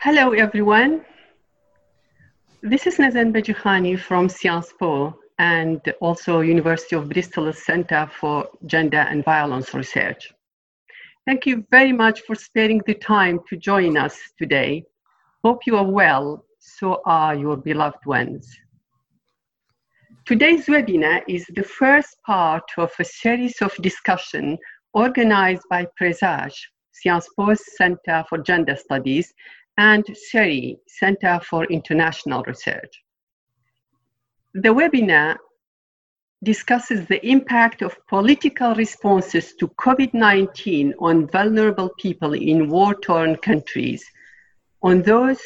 Hello, everyone. This is Nazan Begikhani from Sciences Po and also University of Bristol Center for Gender and Violence Research. Thank you very much for sparing the time to join us today. Hope you are well, so are your beloved ones. Today's webinar is the first part of a series of discussion organized by Presage, Sciences Po's Center for Gender Studies, and CERI, Center for International Research. The webinar discusses the impact of political responses to COVID 19 on vulnerable people in war torn countries, on those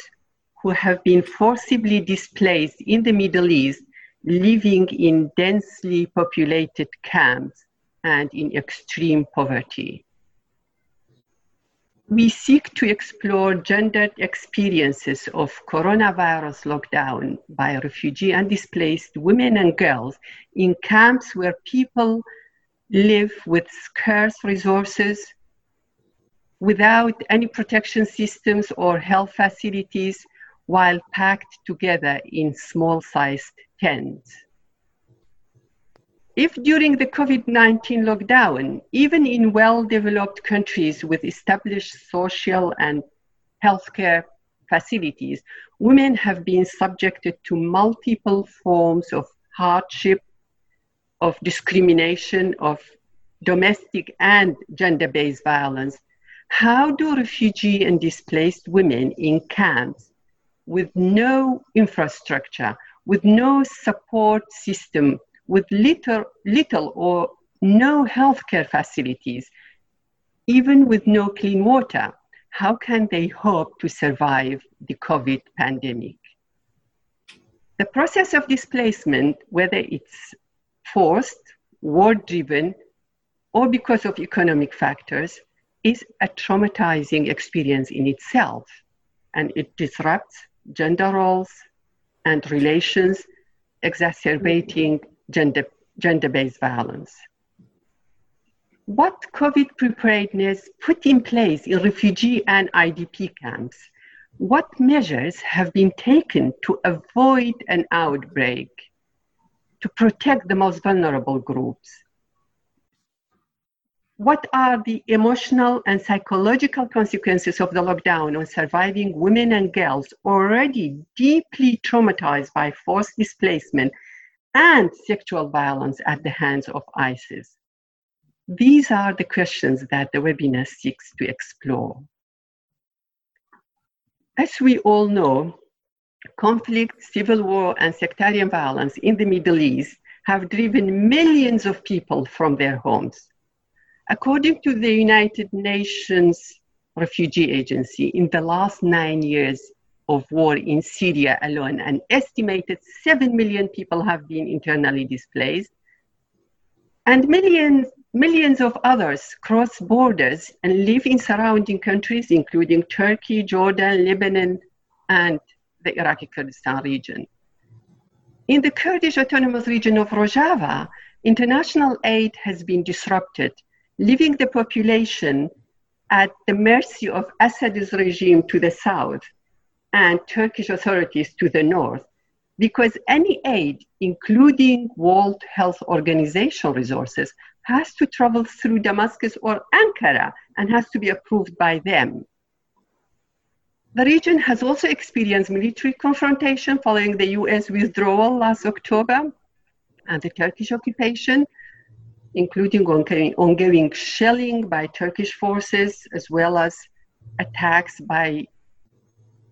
who have been forcibly displaced in the Middle East, living in densely populated camps and in extreme poverty we seek to explore gendered experiences of coronavirus lockdown by refugee and displaced women and girls in camps where people live with scarce resources, without any protection systems or health facilities, while packed together in small sized tents. If during the COVID 19 lockdown, even in well developed countries with established social and healthcare facilities, women have been subjected to multiple forms of hardship, of discrimination, of domestic and gender based violence, how do refugee and displaced women in camps with no infrastructure, with no support system, with little, little or no healthcare facilities, even with no clean water, how can they hope to survive the COVID pandemic? The process of displacement, whether it's forced, war driven, or because of economic factors, is a traumatizing experience in itself. And it disrupts gender roles and relations, exacerbating gender, gender-based violence. What COVID preparedness put in place in refugee and IDP camps? What measures have been taken to avoid an outbreak, to protect the most vulnerable groups? What are the emotional and psychological consequences of the lockdown on surviving women and girls already deeply traumatized by forced displacement and sexual violence at the hands of ISIS? These are the questions that the webinar seeks to explore. As we all know, conflict, civil war, and sectarian violence in the Middle East have driven millions of people from their homes. According to the United Nations Refugee Agency, in the last nine years, of war in Syria alone. An estimated 7 million people have been internally displaced. And millions, millions of others cross borders and live in surrounding countries, including Turkey, Jordan, Lebanon, and the Iraqi Kurdistan region. In the Kurdish autonomous region of Rojava, international aid has been disrupted, leaving the population at the mercy of Assad's regime to the south and Turkish authorities to the north, because any aid, including World Health Organization resources, has to travel through Damascus or Ankara and has to be approved by them. The region has also experienced military confrontation following the US withdrawal last October and the Turkish occupation, including ongoing, shelling by Turkish forces as well as attacks by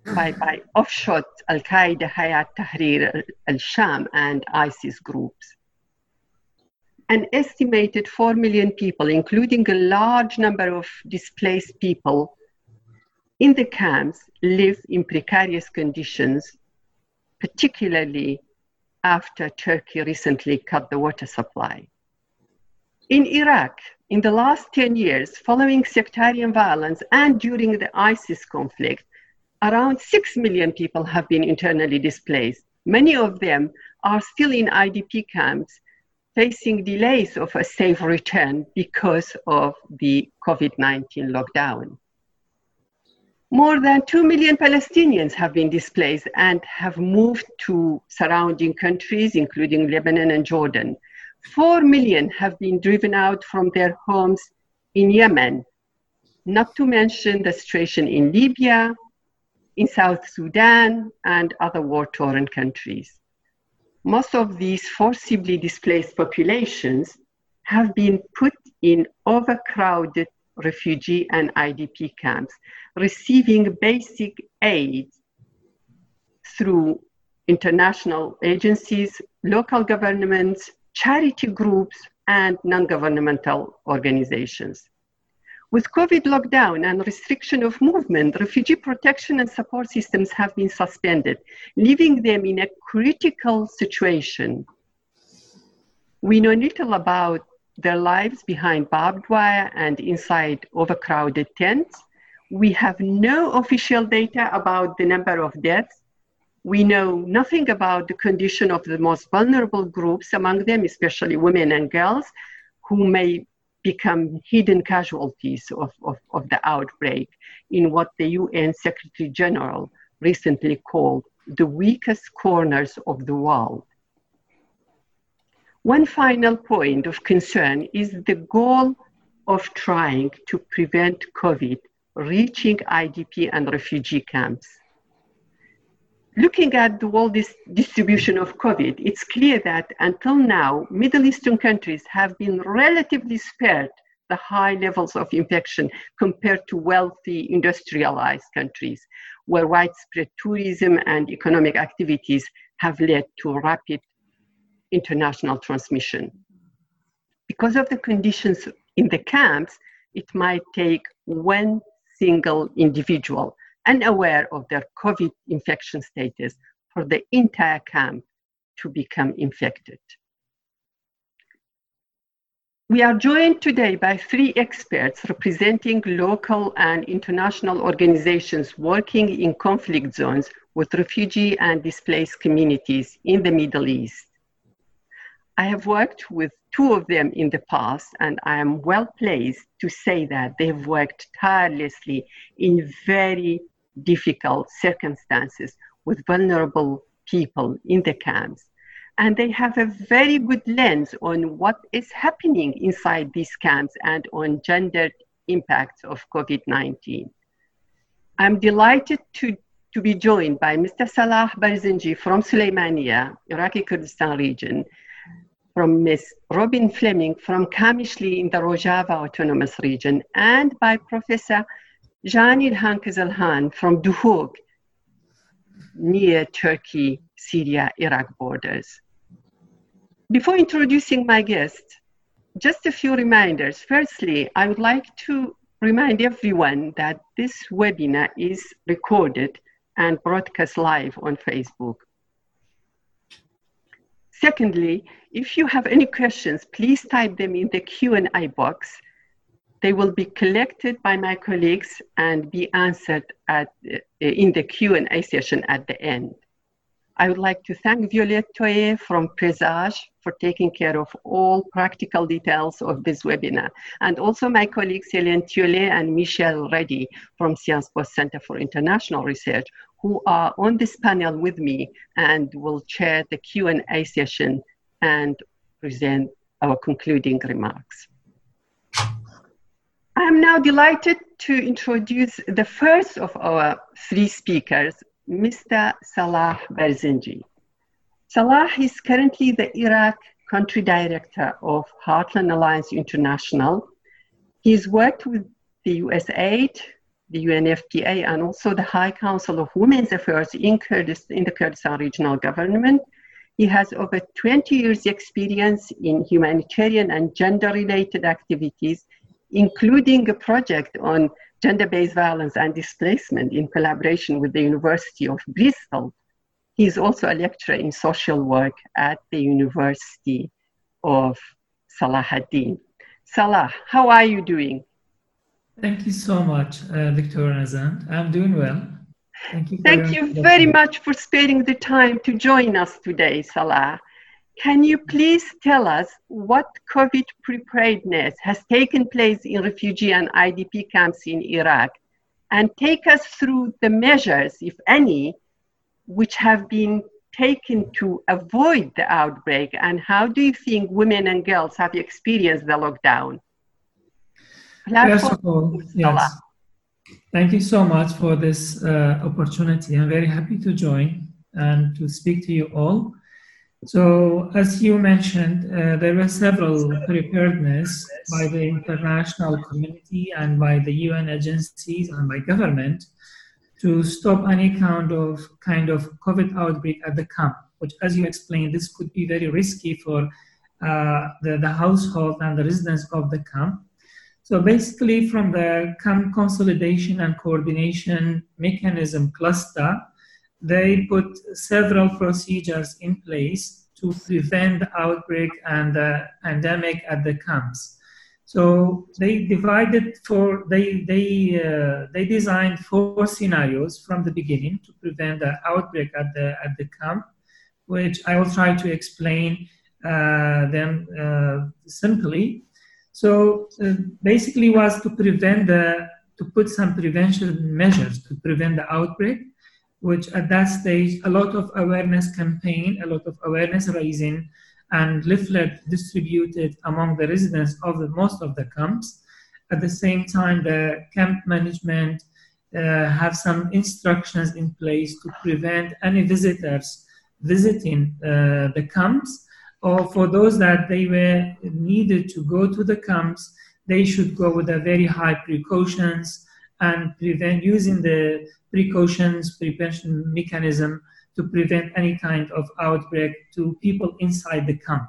by, by offshot Al Qaeda, Hayat Tahrir al Sham, and ISIS groups. An estimated 4 million people, including a large number of displaced people in the camps, live in precarious conditions, particularly after Turkey recently cut the water supply. In Iraq, in the last 10 years, following sectarian violence and during the ISIS conflict, around 6 million people have been internally displaced. Many of them are still in IDP camps, facing delays of a safe return because of the COVID 19 lockdown. More than 2 million Palestinians have been displaced and have moved to surrounding countries, including Lebanon and Jordan. 4 million have been driven out from their homes in Yemen, not to mention the situation in Libya, in South Sudan, and other war torn countries. Most of these forcibly displaced populations have been put in overcrowded refugee and IDP camps, receiving basic aid through international agencies, local governments, charity groups, and non governmental organizations. With COVID lockdown and restriction of movement, refugee protection and support systems have been suspended, leaving them in a critical situation. We know little about their lives behind barbed wire and inside overcrowded tents. We have no official data about the number of deaths. We know nothing about the condition of the most vulnerable groups, among them, especially women and girls, who may become hidden casualties of, of, of the outbreak in what the UN Secretary General recently called the weakest corners of the world. One final point of concern is the goal of trying to prevent COVID reaching IDP and refugee camps. Looking at the world dis- distribution of COVID, it's clear that until now, Middle Eastern countries have been relatively spared the high levels of infection compared to wealthy industrialized countries, where widespread tourism and economic activities have led to rapid international transmission. Because of the conditions in the camps, it might take one single individual unaware of their COVID infection status for the entire camp to become infected. We are joined today by three experts representing local and international organizations working in conflict zones with refugee and displaced communities in the Middle East. I have worked with two of them in the past, and I am well placed to say that they've worked tirelessly in very difficult circumstances with vulnerable people in the camps. And they have a very good lens on what is happening inside these camps and on gendered impacts of COVID 19. I'm delighted to, to be joined by Mr. Salah Barzanji from Suleimania, Iraqi Kurdistan region, from Ms. Robin Fleming from Kamishli in the Rojava Autonomous Region, and by Professor Jean Ilhan Kizilhan from Duhok, near Turkey, Syria, Iraq borders. Before introducing my guest, just a few reminders. Firstly, I would like to remind everyone that this webinar is recorded and broadcast live on Facebook. Secondly, if you have any questions, please type them in the Q&A box. They will be collected by my colleagues and be answered at, uh, in the Q&A session at the end. I would like to thank Violette Toye from Presage for taking care of all practical details of this webinar, and also my colleagues Hélène Thiollet and Michelle Reddy from Sciences Po Center for International Research, who are on this panel with me and will chair the Q&A session and present our concluding remarks. I am now delighted to introduce the first of our three speakers, Mr. Salah Barzanji. Salah is currently the Iraq country director of Heartland Alliance International. He's worked with the USAID, the UNFPA, and also the High Council of Women's Affairs in, in the Kurdistan Regional Government. He has over 20 years experience in humanitarian and gender-related activities, including a project on gender-based violence and displacement in collaboration with the University of Bristol. He is also a lecturer in social work at the University of Salahuddin. Salah, how are you doing? Thank you so much, uh, Victoria Nazan. I'm doing well. Thank you. Thank you very much for sparing the time to join us today, Salah. Can you please tell us what COVID preparedness has taken place in refugee and IDP camps in Iraq and take us through the measures, if any, which have been taken to avoid the outbreak and how do you think women and girls have experienced the lockdown? First of all, yes. Thank you so much for this uh, opportunity. I'm very happy to join and to speak to you all. So, as you mentioned, uh, there were several preparedness by the international community and by the UN agencies and by government to stop any kind of kind of COVID outbreak at the camp. Which, as you explained, this could be very risky for uh, the, the household and the residents of the camp. So basically, from the camp consolidation and coordination mechanism cluster, they put several procedures in place to prevent the outbreak and the pandemic at the camps. So they divided for they they uh, they designed four scenarios from the beginning to prevent the outbreak at the at the camp, which I will try to explain uh, them uh, simply. So uh, basically, was to prevent the to put some prevention measures to prevent the outbreak, which at that stage a lot of awareness campaign, a lot of awareness raising and leaflet distributed among the residents of the, most of the camps. At the same time, the camp management uh, have some instructions in place to prevent any visitors visiting uh, the camps, or for those that they were needed to go to the camps, they should go with a very high precautions and prevent using the precautions prevention mechanism to prevent any kind of outbreak to people inside the camp.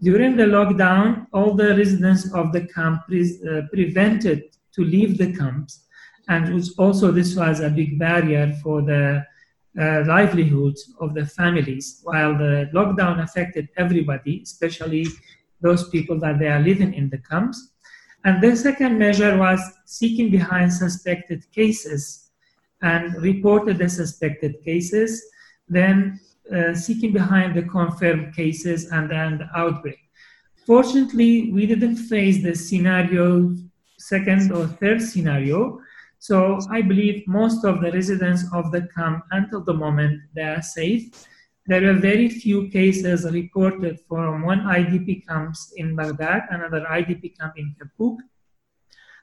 During the lockdown, all the residents of the camp pre- uh, prevented to leave the camps, and which also this was a big barrier for the uh, livelihoods of the families. While the lockdown affected everybody, especially those people that they are living in the camps. And the second measure was seeking behind suspected cases and reported the suspected cases then uh, seeking behind the confirmed cases and then the outbreak. Fortunately, we didn't face the scenario, second or third scenario. So I believe most of the residents of the camp until the moment they are safe. There were very few cases reported from one IDP camps in Baghdad, another IDP camp in Kirkuk.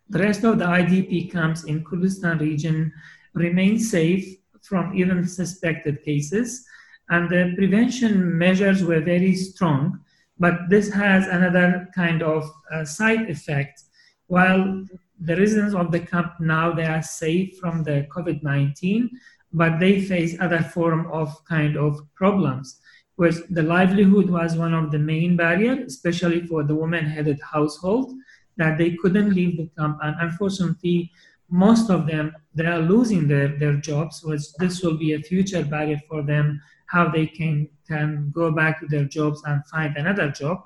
The rest of the IDP camps in Kurdistan region remain safe from even suspected cases. And the prevention measures were very strong, but this has another kind of uh, side effect. While the residents of the camp now they are safe from the COVID-19, but they face other form of kind of problems. Where the livelihood was one of the main barriers, especially for the woman-headed household, that they couldn't leave the camp, and unfortunately, most of them they are losing their, their jobs which this will be a future barrier for them how they can can go back to their jobs and find another job.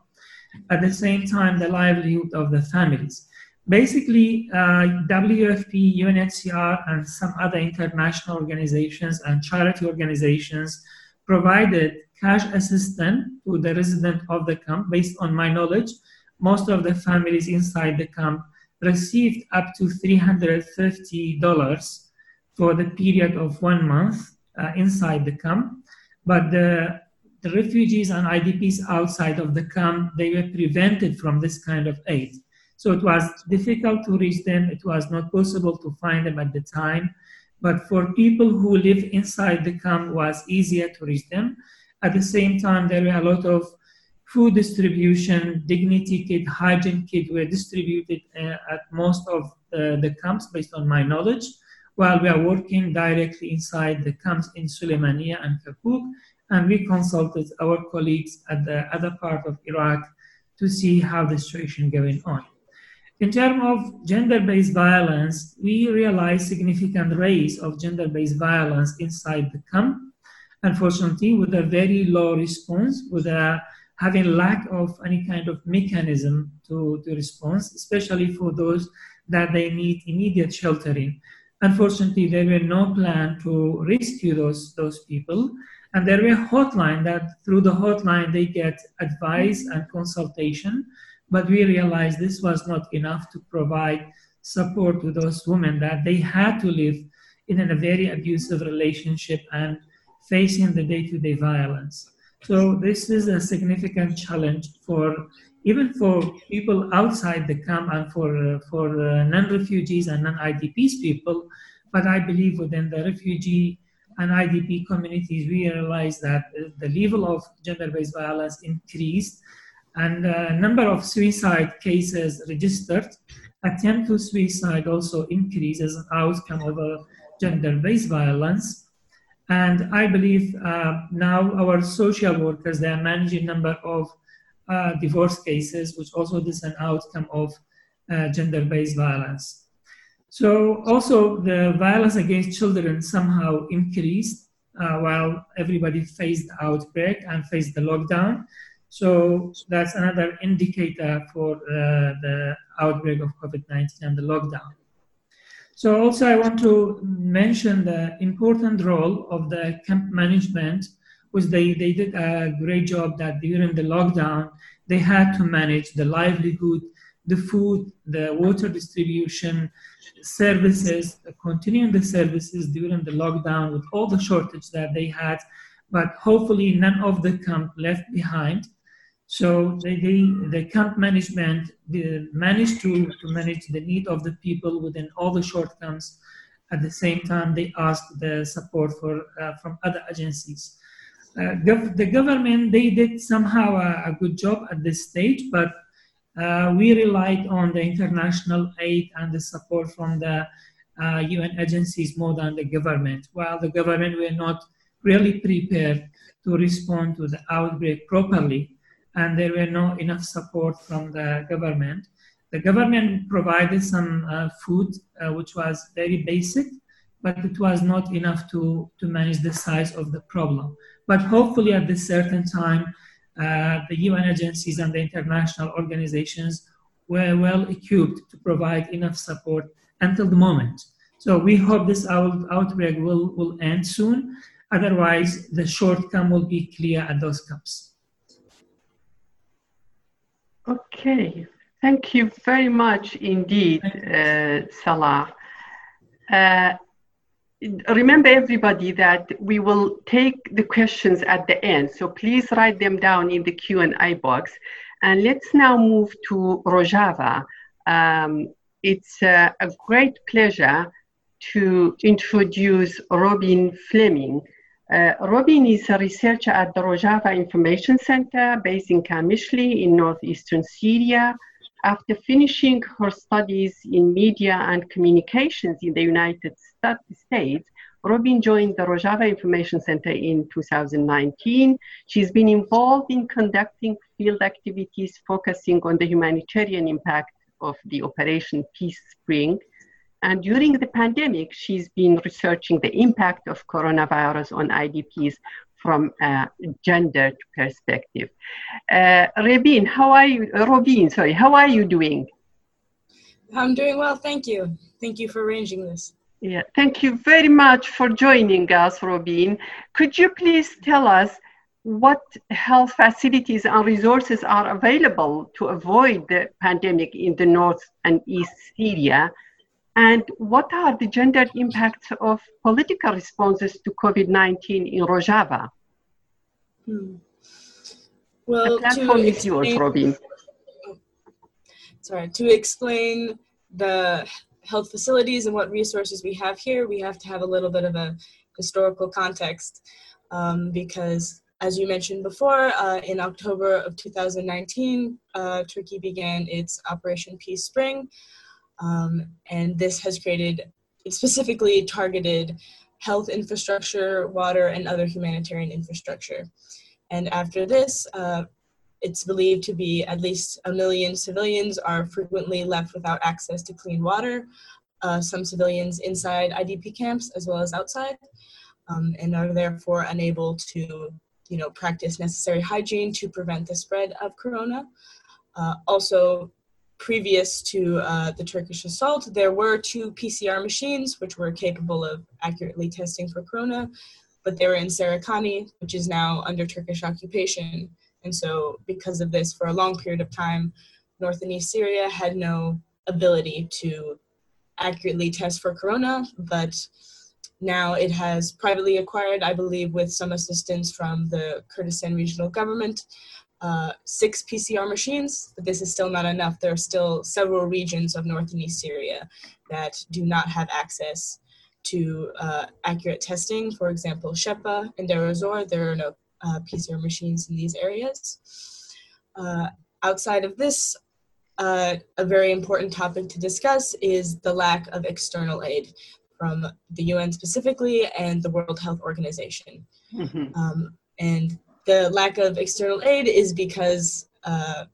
At the same time the livelihood of the families basically uh, wfp unhcr and some other international organizations and charity organizations provided cash assistance to the resident of the camp based on my knowledge most of the families inside the camp received up to $350 for the period of one month uh, inside the camp. But the, the refugees and IDPs outside of the camp, they were prevented from this kind of aid. So it was difficult to reach them. It was not possible to find them at the time. But for people who live inside the camp, was easier to reach them. At the same time, there were a lot of food distribution, dignity kit, hygiene kit were distributed uh, at most of uh, the camps based on my knowledge, while we are working directly inside the camps in Suleimania and Kirkuk, and we consulted our colleagues at the other part of Iraq to see how the situation going on. In terms of gender-based violence, we realized significant rates of gender-based violence inside the camp, unfortunately with a very low response, with a having lack of any kind of mechanism to, to response, especially for those that they need immediate sheltering. Unfortunately, there were no plan to rescue those, those people. And there were hotline that through the hotline they get advice and consultation. But we realized this was not enough to provide support to those women that they had to live in a very abusive relationship and facing the day-to-day violence. So this is a significant challenge for even for people outside the camp and for uh, for uh, non-refugees and non-IDPs people. But I believe within the refugee and IDP communities, we realize that the level of gender-based violence increased and the number of suicide cases registered, attempt to suicide also increases as an outcome of gender-based violence. And I believe uh, now our social workers, they are managing number of uh, divorce cases, which also is an outcome of uh, gender-based violence. So also the violence against children somehow increased uh, while everybody faced the outbreak and faced the lockdown. So that's another indicator for uh, the outbreak of COVID-19 and the lockdown. So also I want to mention the important role of the camp management, which they, they did a great job that during the lockdown, they had to manage the livelihood, the food, the water distribution, services, continuing the services during the lockdown with all the shortage that they had, but hopefully none of the camp left behind. So they, they, the camp management managed to, to manage the need of the people within all the shortcomings. At the same time, they asked the support for, uh, from other agencies. Uh, gov- the government, they did somehow a, a, good job at this stage, but uh, we relied on the international aid and the support from the UN uh, agencies more than the government. While the government were not really prepared to respond to the outbreak properly, and there were no enough support from the government. The government provided some uh, food, uh, which was very basic, but it was not enough to, to manage the size of the problem. But hopefully, at this certain time, uh, the UN agencies and the international organizations were well equipped to provide enough support until the moment. So we hope this out, outbreak will, will end soon. Otherwise, the shortcome will be clear at those camps. Okay, thank you very much indeed, uh, Salah. Uh, remember everybody that we will take the questions at the end, so please write them down in the Q&A box. And let's now move to Rojava. Um, it's uh, a great pleasure to introduce Robin Fleming. Uh, Robin is a researcher at the Rojava Information Center based in Kamishli in northeastern Syria. After finishing her studies in media and communications in the United States, Robin joined the Rojava Information Center in 2019. She's been involved in conducting field activities focusing on the humanitarian impact of the Operation Peace Spring and during the pandemic, she's been researching the impact of coronavirus on IDPs from a gendered perspective. Uh, Rabin, how are you? Uh, Robin, sorry, how are you doing? I'm doing well, thank you. Thank you for arranging this. Yeah, thank you very much for joining us, Robin. Could you please tell us what health facilities and resources are available to avoid the pandemic in the north and east Syria? And what are the gendered impacts of political responses to COVID 19 in Rojava? Hmm. Well, the platform is explain, yours, Robin. Sorry, to explain the health facilities and what resources we have here, we have to have a little bit of a historical context um, because, as you mentioned before, uh, in October of 2019, uh, Turkey began its Operation Peace Spring, um, and this has created specifically targeted health infrastructure, water, and other humanitarian infrastructure. And after this, uh, it's believed to be at least a million civilians are frequently left without access to clean water. Uh, some civilians inside IDP camps as well as outside, um, and are therefore unable to, you know, practice necessary hygiene to prevent the spread of corona. Uh, also, previous to uh, the Turkish assault, there were two PCR machines which were capable of accurately testing for corona, but they were in Serikani, which is now under Turkish occupation. And so, because of this, for a long period of time, North and East Syria had no ability to accurately test for corona, but now it has privately acquired, I believe, with some assistance from the Kurdistan regional government, uh, six PCR machines, but this is still not enough. There are still several regions of north and east Syria that do not have access to uh, accurate testing. For example, Shepa and Deir ez-Zor, there are no uh, PCR machines in these areas. Uh, outside of this, uh, a very important topic to discuss is the lack of external aid from the UN specifically and the World Health Organization. Mm-hmm. Um, and the lack of external aid is because uh,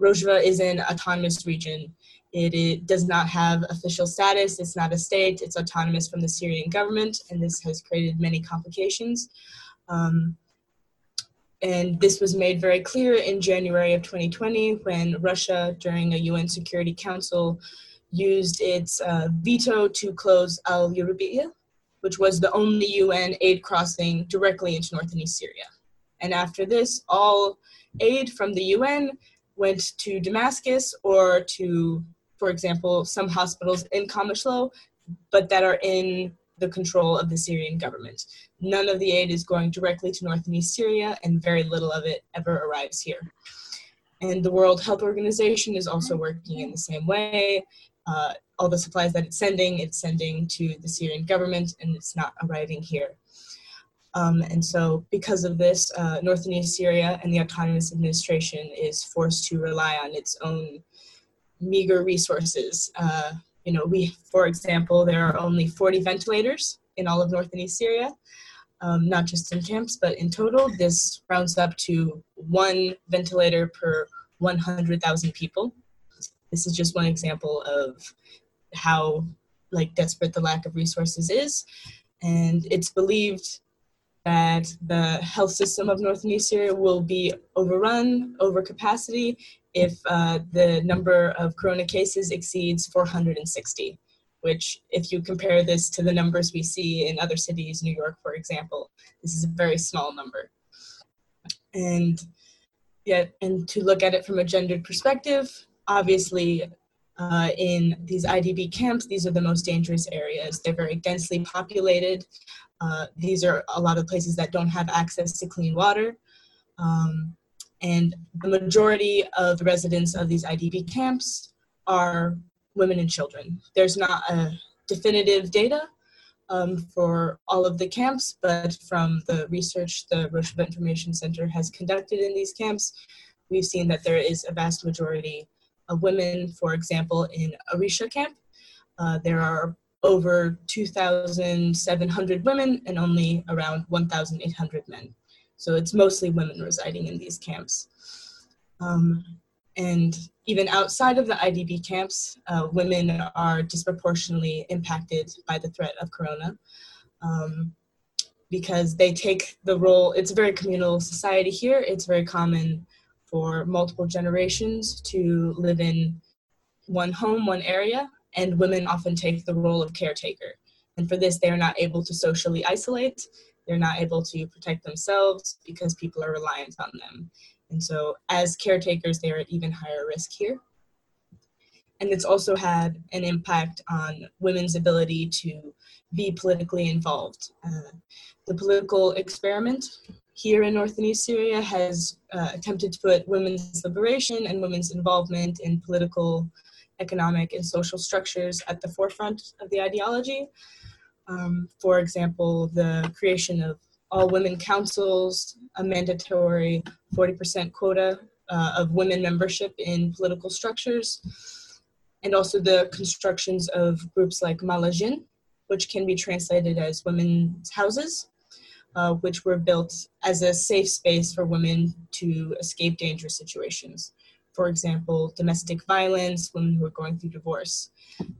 Rojava is an autonomous region. It, it, does not have official status, it's not a state, it's autonomous from the Syrian government, and this has created many complications. Um, and this was made very clear in January of 2020 when Russia, during a UN Security Council, used its uh, veto to close Al Yarubiyah, which was the only UN aid crossing directly into north and east Syria. And after this, all aid from the UN went to Damascus or to, for example, some hospitals in Qamishlo, but that are in the control of the Syrian government. None of the aid is going directly to north and east Syria, and very little of it ever arrives here. And the World Health Organization is also working in the same way. Uh, all the supplies that it's sending, it's sending to the Syrian government, and it's not arriving here. Um, and so, because of this, uh, North and East Syria and the Autonomous Administration is forced to rely on its own meager resources. Uh, you know, we, for example, there are only 40 ventilators in all of North and East Syria, um, not just in camps, but in total. This rounds up to one ventilator per 100,000 people. This is just one example of how like desperate the lack of resources is. And it's believed that the health system of North and East Syria will be overrun, over capacity, if uh, the number of corona cases exceeds 460, which, if you compare this to the numbers we see in other cities, New York, for example, this is a very small number. And yet, and to look at it from a gendered perspective, obviously, uh, in these IDP camps, these are the most dangerous areas. They're very densely populated. Uh, these are a lot of places that don't have access to clean water. Um, and the majority of the residents of these IDP camps are women and children. There's not a definitive data um, for all of the camps, but from the research the Rojava Information Center has conducted in these camps, we've seen that there is a vast majority women, for example, in Arisha camp. Uh, there are over 2,700 women and only around 1,800 men. So it's mostly women residing in these camps. Um, and even outside of the IDP camps, uh, women are disproportionately impacted by the threat of corona um, because they take the role, it's a very communal society here. It's very common for multiple generations to live in one home, one area, and women often take the role of caretaker. And for this, they are not able to socially isolate they're not able to protect themselves because people are reliant on them. And so, as caretakers, they're at even higher risk here. And it's also had an impact on women's ability to be politically involved. Uh, the political experiment here in North and East Syria has uh, attempted to put women's liberation and women's involvement in political, economic, and social structures at the forefront of the ideology. Um, for example, the creation of all women councils, a mandatory 40% quota uh, of women membership in political structures, and also the constructions of groups like Malajin, which can be translated as women's houses, uh, which were built as a safe space for women to escape dangerous situations for example, domestic violence, women who are going through divorce.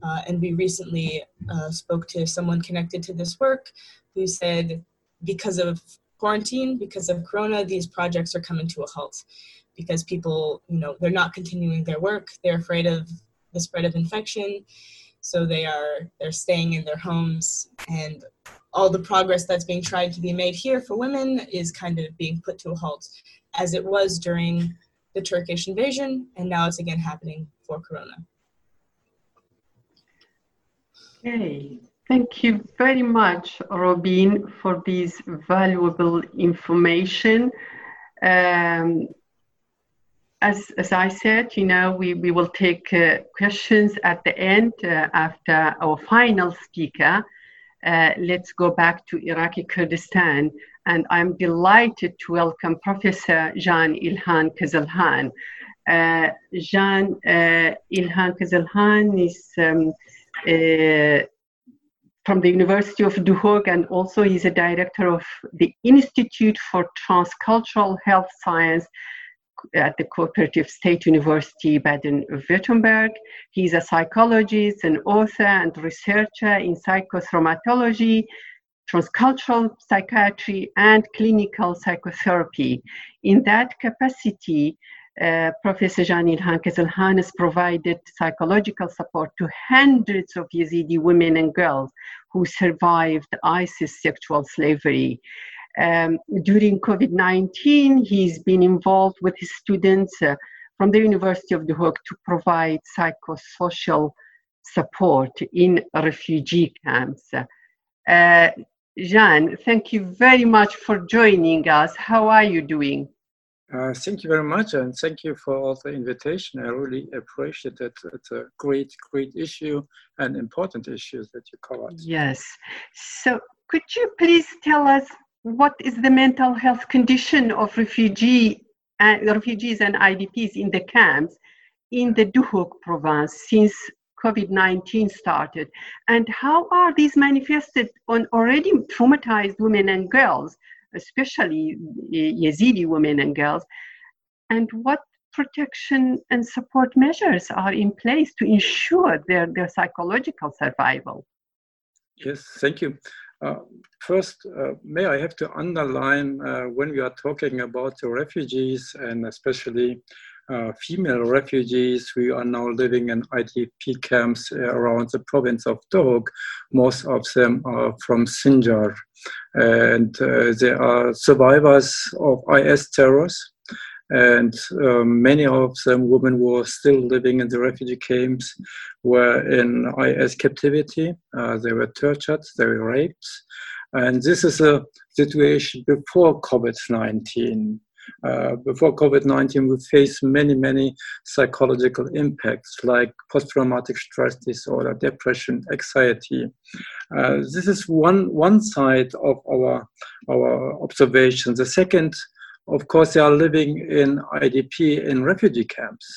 Uh, and we recently uh, spoke to someone connected to this work who said, because of quarantine, because of Corona, these projects are coming to a halt because people, you know, they're not continuing their work. They're afraid of the spread of infection. So they are, they're staying in their homes and all the progress that's being tried to be made here for women is kind of being put to a halt as it was during the Turkish invasion, and now it's again happening for Corona. Okay. Thank you very much, Robin, for this valuable information. Um, as, as I said, you know, we, we will take uh, questions at the end uh, after our final speaker. Uh, let's go back to Iraqi Kurdistan. And I'm delighted to welcome Professor Jean Ilhan Kizilhan. Uh, Jean uh, Ilhan Kizilhan is um, uh, from the University of Duhok, and also he's a director of the Institute for Transcultural Health Science at the Cooperative State University Baden-Württemberg. He's a psychologist, an author, and researcher in psychotraumatology, transcultural psychiatry, and clinical psychotherapy. In that capacity, uh, Professor Jean-Ilhan has provided psychological support to hundreds of Yazidi women and girls who survived ISIS sexual slavery. Um, during COVID 19, he's been involved with his students uh, from the University of Duhok to provide psychosocial support in refugee camps. Uh, Jean, thank you very much for joining us. How are you doing? Uh, thank you very much, and thank you for all the invitation. I really appreciate it. It's a great, great issue and important issues that you covered. Yes. So, could you please tell us what is the mental health condition of refugee uh, refugees and IDPs in the camps in the Duhok province since COVID-19 started, and how are these manifested on already traumatized women and girls? especially Yazidi women and girls, and what protection and support measures are in place to ensure their, their psychological survival? Yes, thank you. Uh, first, uh, may I have to underline uh, when we are talking about the refugees and especially uh, female refugees who are now living in IDP camps around the province of Duhok. Most of them are from Sinjar. And uh, they are survivors of IS terrors. And um, many of them, women who are still living in the refugee camps, were in IS captivity. Uh, they were tortured, they were raped. And this is a situation before COVID 19. Uh, before COVID-19, we faced many, many psychological impacts like post-traumatic stress disorder, depression, anxiety. Uh, this is one, one side of our, our observation. The second, of course, they are living in IDP in refugee camps.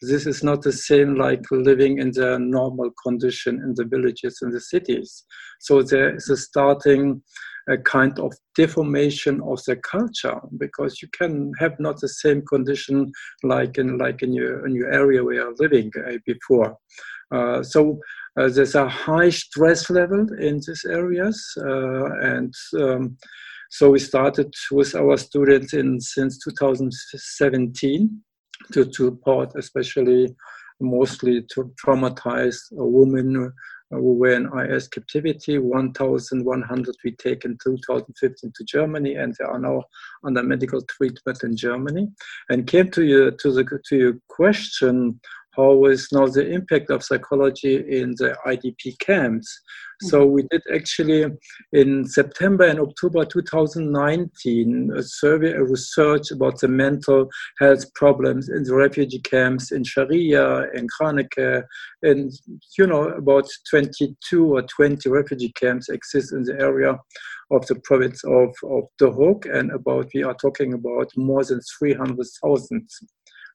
This is not the same like living in the normal condition in the villages and the cities. So there is a starting a kind of deformation of the culture because you can have not the same condition like in like in your in your area where you're living uh, before. Uh, so uh, there's a high stress level in these areas, uh, and um, so we started with our students in since 2017 to support especially mostly to traumatized women who were in IS captivity. 1,100 we take in 2015 to Germany, and they are now under medical treatment in Germany. And came to your to the to your question is know the impact of psychology in the IDP camps. So mm-hmm. we did actually in September and October 2019 a survey, a research about the mental health problems in the refugee camps in Sharia, in Khaneke, and you know about 22 or 20 refugee camps exist in the area of the province of, of and about we are talking about more than 300,000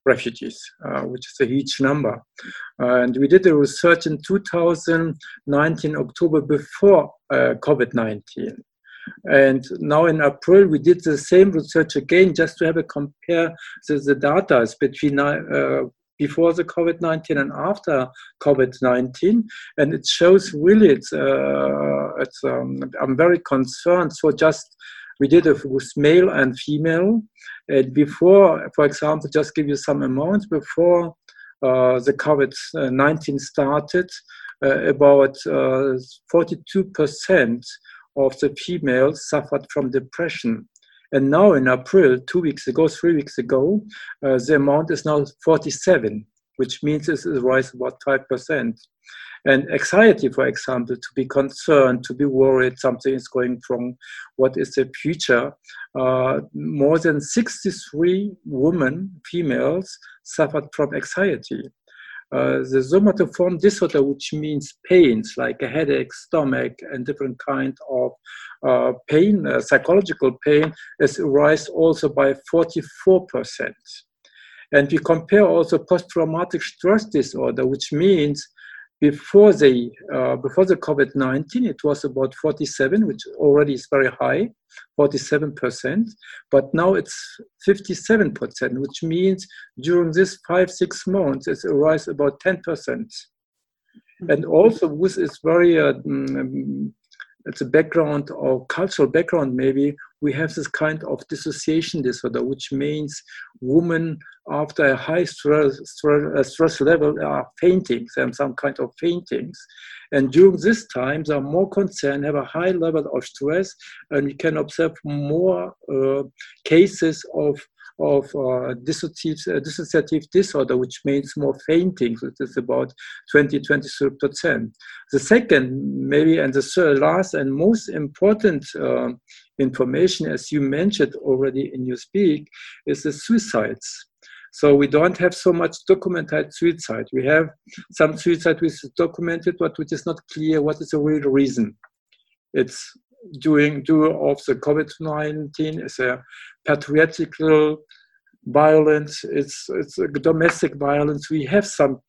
refugees, uh, which is a huge number. and we did the research in 2019, October, before uh, COVID 19. And now in April, we did the same research again just to have a compare the, the data between uh, before the COVID-19 and after COVID-19. And it shows really, it's, uh, it's um, I'm very concerned. So just we did it with male and female. And before, for example, just give you some amounts, before uh, the COVID-19 started, uh, about 42% uh, of the females suffered from depression. And now in April, two weeks ago, three weeks ago, uh, the amount is now 47 which means this is rise about 5%. And anxiety, for example, to be concerned, to be worried, something is going wrong, what is the future? Uh, more than 63 women, females, suffered from anxiety. Uh, the somatoform disorder, which means pains like a headache, stomach, and different kind of uh, pain, uh, psychological pain, is rise also by 44%. And we compare also post-traumatic stress disorder, which means before the uh, before the COVID-19, it was about 47, which already is very high, 47%. But now it's 57%, which means during this five six months, it's a rise about 10%. Mm-hmm. And also, this is very uh, mm, it's a background or cultural background maybe we have this kind of dissociation disorder which means women after a high stress, stress, stress level are fainting and some kind of faintings and during this time they are more concerned have a high level of stress and we can observe more uh, cases of of uh, dissociative, uh, dissociative disorder, which means more fainting, which is about 20, 23%. The second, maybe, and the third, last and most important uh, information, as you mentioned already in your speak, is the suicides. So we don't have so much documented suicide. We have some suicide which is documented, but which is not clear what is the real reason. It's during due of the COVID-19 is a patriarchal violence, it's, it's a domestic violence. We have some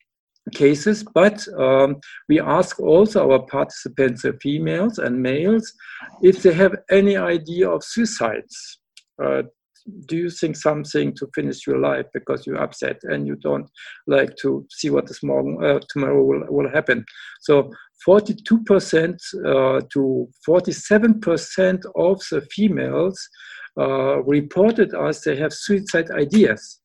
cases, but um, we ask also our participants, uh, females and males, if they have any idea of suicides. Uh, do you think something to finish your life because you're upset and you don't like to see what morning, uh, tomorrow will, will happen? So 42% uh, to 47% of the females uh, reported us they have suicide ideas,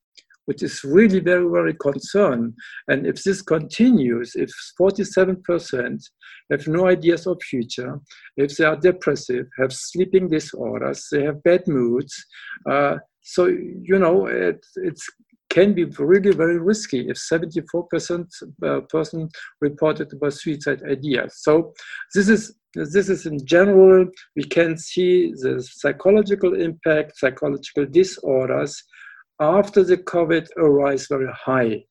which is really very, very concerned. And if this continues, if 47% have no ideas of future, if they are depressive, have sleeping disorders, they have bad moods, uh, so you know it, it's can be really very risky if 74% uh, person reported about suicide ideas. So this is this is in general, we can see the psychological impact, psychological disorders after the COVID arise very high.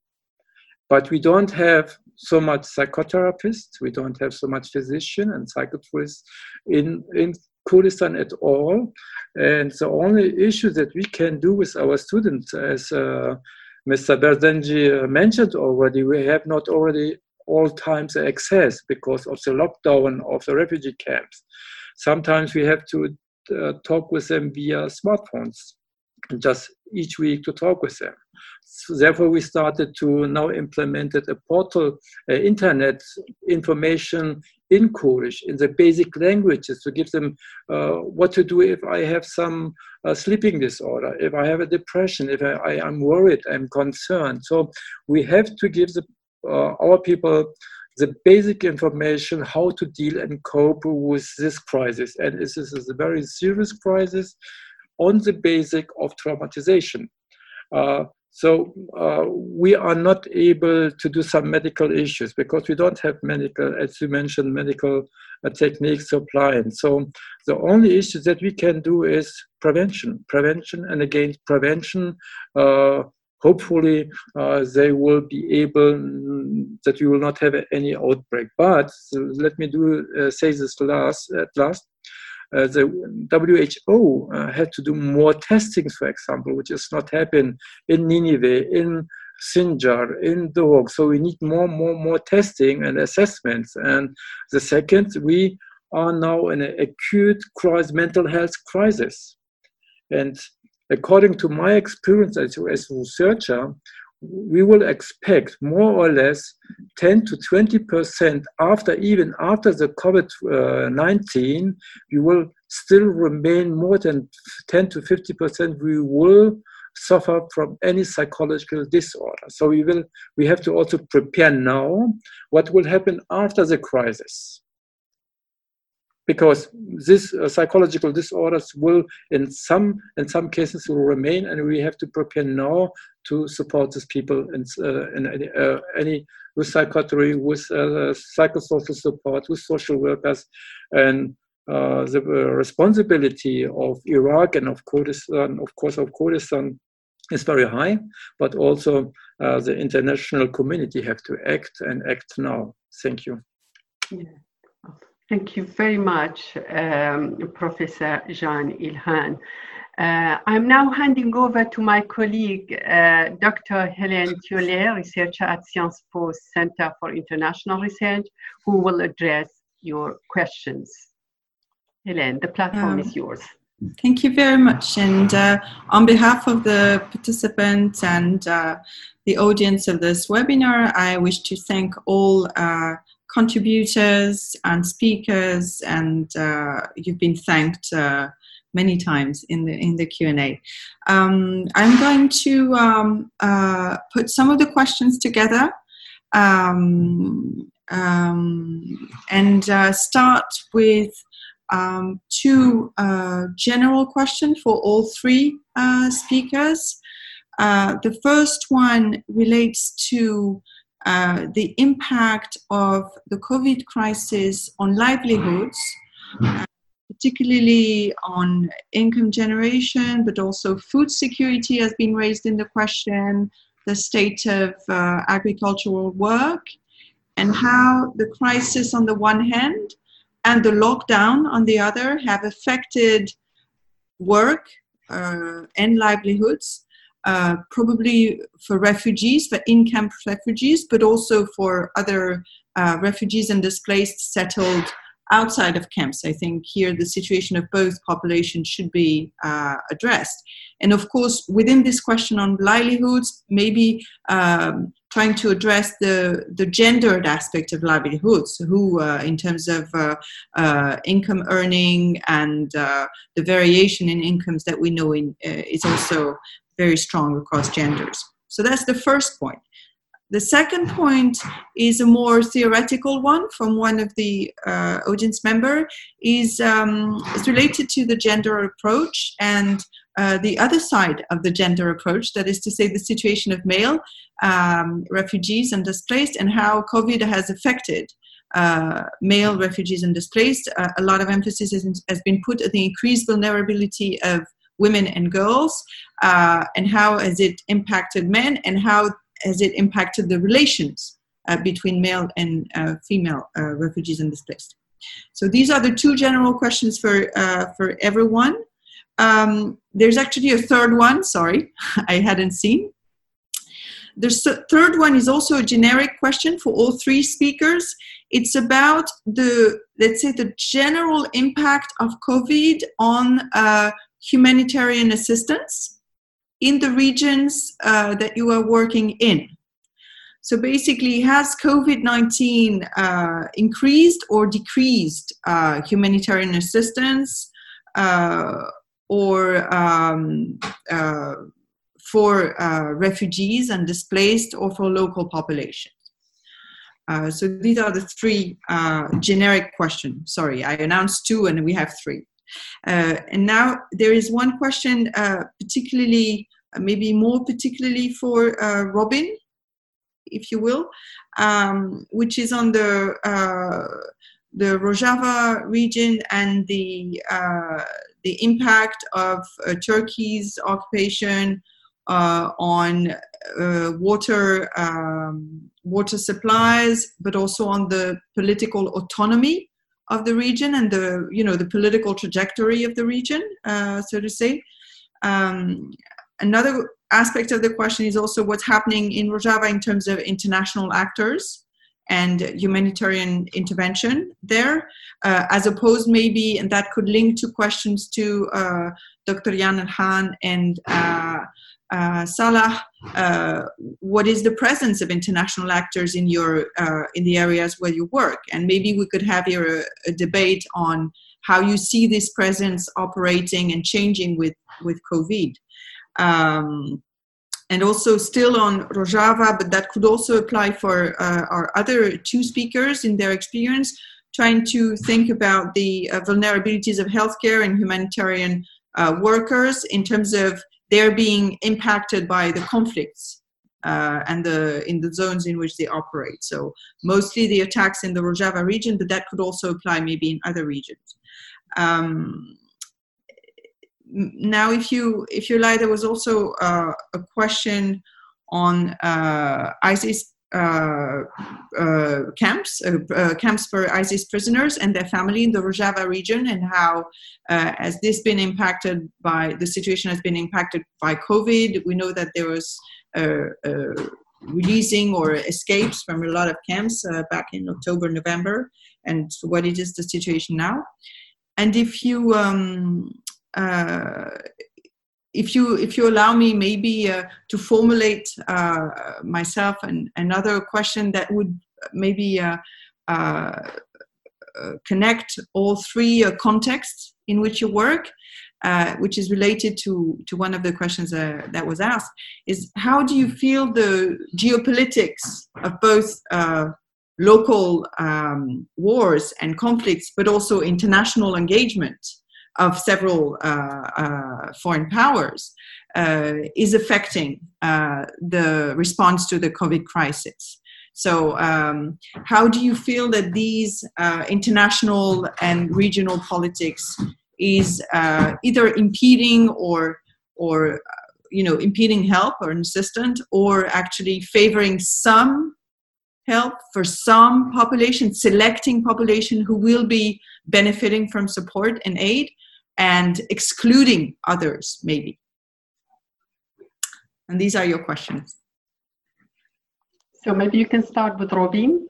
But we don't have so much psychotherapists, we don't have so much physician and psychiatrists in, in Kurdistan at all. And the only issue that we can do with our students, as uh, Mr. Barznky uh, mentioned already, we have not already all times access because of the lockdown of the refugee camps. Sometimes we have to uh, talk with them via smartphones, just each week to talk with them. So therefore, we started to now implemented a portal, uh, internet information in Kurdish, in the basic languages, to give them uh, what to do if I have some uh, sleeping disorder, if I have a depression, if I, am worried, I'm concerned. So we have to give the, uh, our people the basic information how to deal and cope with this crisis. And this is a very serious crisis on the basic of traumatization. Uh, so uh, we are not able to do some medical issues because we don't have medical, as you mentioned, medical uh, techniques applying. So the only issue that we can do is prevention, prevention, and again prevention. Uh, hopefully, uh, they will be able that we will not have any outbreak. But let me do uh, say this last at last. Uh, the WHO uh, had to do more testings, for example, which is not happening in Nineveh, in Sinjar, in Duhok. So we need more, more, more testing and assessments. And the second, we are now in an acute crisis, mental health crisis. And according to my experience as a researcher, we will expect more or less 10 to 20 percent after even after the covid-19 we will still remain more than 10 to 50 percent. We will suffer from any psychological disorder. So we will we have to also prepare now what will happen after the crisis because this uh, psychological disorders will in some in some cases will remain and we have to prepare now to support these people in, uh, in any, uh, any, with psychiatry with uh, psychosocial support with social workers and uh, the uh, responsibility of Iraq and of Kurdistan of course of Kurdistan is very high but also the international community have to act and act now thank you yeah. Thank you very much, um, Professor Jan Ilhan. Uh, I'm now handing over to my colleague, uh, Dr. Hélène Thiollet, researcher at Sciences Po Center for International Research, who will address your questions. Hélène, the platform um, is yours. Thank you very much. And uh, on behalf of the participants and uh, the audience of this webinar, I wish to thank all uh, contributors and speakers, and uh, you've been thanked uh, many times in the in the Q and A. Um, I'm going to um, uh, put some of the questions together um, um and uh, start with um, two uh, general questions for all three uh, speakers. the first one relates to uh, the impact of the COVID crisis on livelihoods, uh, particularly on income generation, but also food security has been raised in the question, the state of uh, agricultural work, and how the crisis on the one hand and the lockdown on the other have affected work uh, and livelihoods uh, probably for refugees, for in camp refugees, but also for other uh, refugees and displaced settled outside of camps. I think here the situation of both populations should be uh, addressed. And of course, within this question on livelihoods, maybe um, trying to address the, the gendered aspect of livelihoods, who, uh, in terms of uh, uh, income earning and uh, the variation in incomes that we know in, uh, is also very strong across genders. So that's the first point. The second point is a more theoretical one from one of the uh, audience member. is um, related to the gender approach and uh, the other side of the gender approach, that is to say, the situation of male um, refugees and displaced, and how COVID has affected uh, male refugees and displaced. Uh, a lot of emphasis has, has, been put on the increased vulnerability of women and girls, uh, and how has it impacted men, and how has it impacted the relations uh, between male and uh, female uh, refugees and displaced. So these are the two general questions for uh, for everyone. Um, there's actually a third one. Sorry, I hadn't seen. The third one is also a generic question for all three speakers. It's about the, let's say, the general impact of COVID on uh, humanitarian assistance in the regions uh, that you are working in. So basically, has COVID 19 uh, increased or decreased uh, humanitarian assistance uh, or um, uh, for uh, refugees and displaced or for local populations? so these are the three generic questions. Sorry, I announced two and we have three. Uh, and now there is one question, uh, particularly, uh, maybe more particularly for Robin, if you will, um, which is on the the Rojava region and the uh, the impact of uh, Turkey's occupation uh, on water um, water supplies, but also on the political autonomy of the region and the you know the political trajectory of the region, uh, so to say. Um, another aspect of the question is also what's happening in Rojava in terms of international actors and humanitarian intervention there, uh, as opposed maybe, and that could link to questions to uh, Dr. Jan Ilhan and uh, uh, Salah, uh, what is the presence of international actors in your uh, in the areas where you work? And maybe we could have here a, a, debate on how you see this presence operating and changing with with COVID. Um, and also still on Rojava, but that could also apply for uh, our other two speakers in their experience. trying to think about the uh, vulnerabilities of healthcare and humanitarian uh, workers in terms of they're being impacted by the conflicts uh, and the in the zones in which they operate. So mostly the attacks in the Rojava region, but that could also apply maybe in other regions. Um, now, if you if you like, there was also uh, a question on uh, ISIS camps, uh, uh, camps for ISIS prisoners and their family in the Rojava region, and how has this been impacted by the situation has been impacted by COVID. We know that there was releasing or escapes from a lot of camps back in October, November, and what it is the situation now. And if you um, uh, if you if you allow me maybe uh, to formulate uh, myself and another question that would maybe uh, uh, uh connect all three uh, contexts in which you work which is related to to one of the questions that was asked is how do you feel the geopolitics of both local um, wars and conflicts but also international engagement of several uh, uh, foreign powers uh, is affecting the response to the COVID crisis. So, um, how do you feel that these international and regional politics is either impeding or or you know impeding help or assistance or actually favoring some help for some population selecting population who will be benefiting from support and aid and excluding others, maybe? And these are your questions. So maybe you can start with Robin.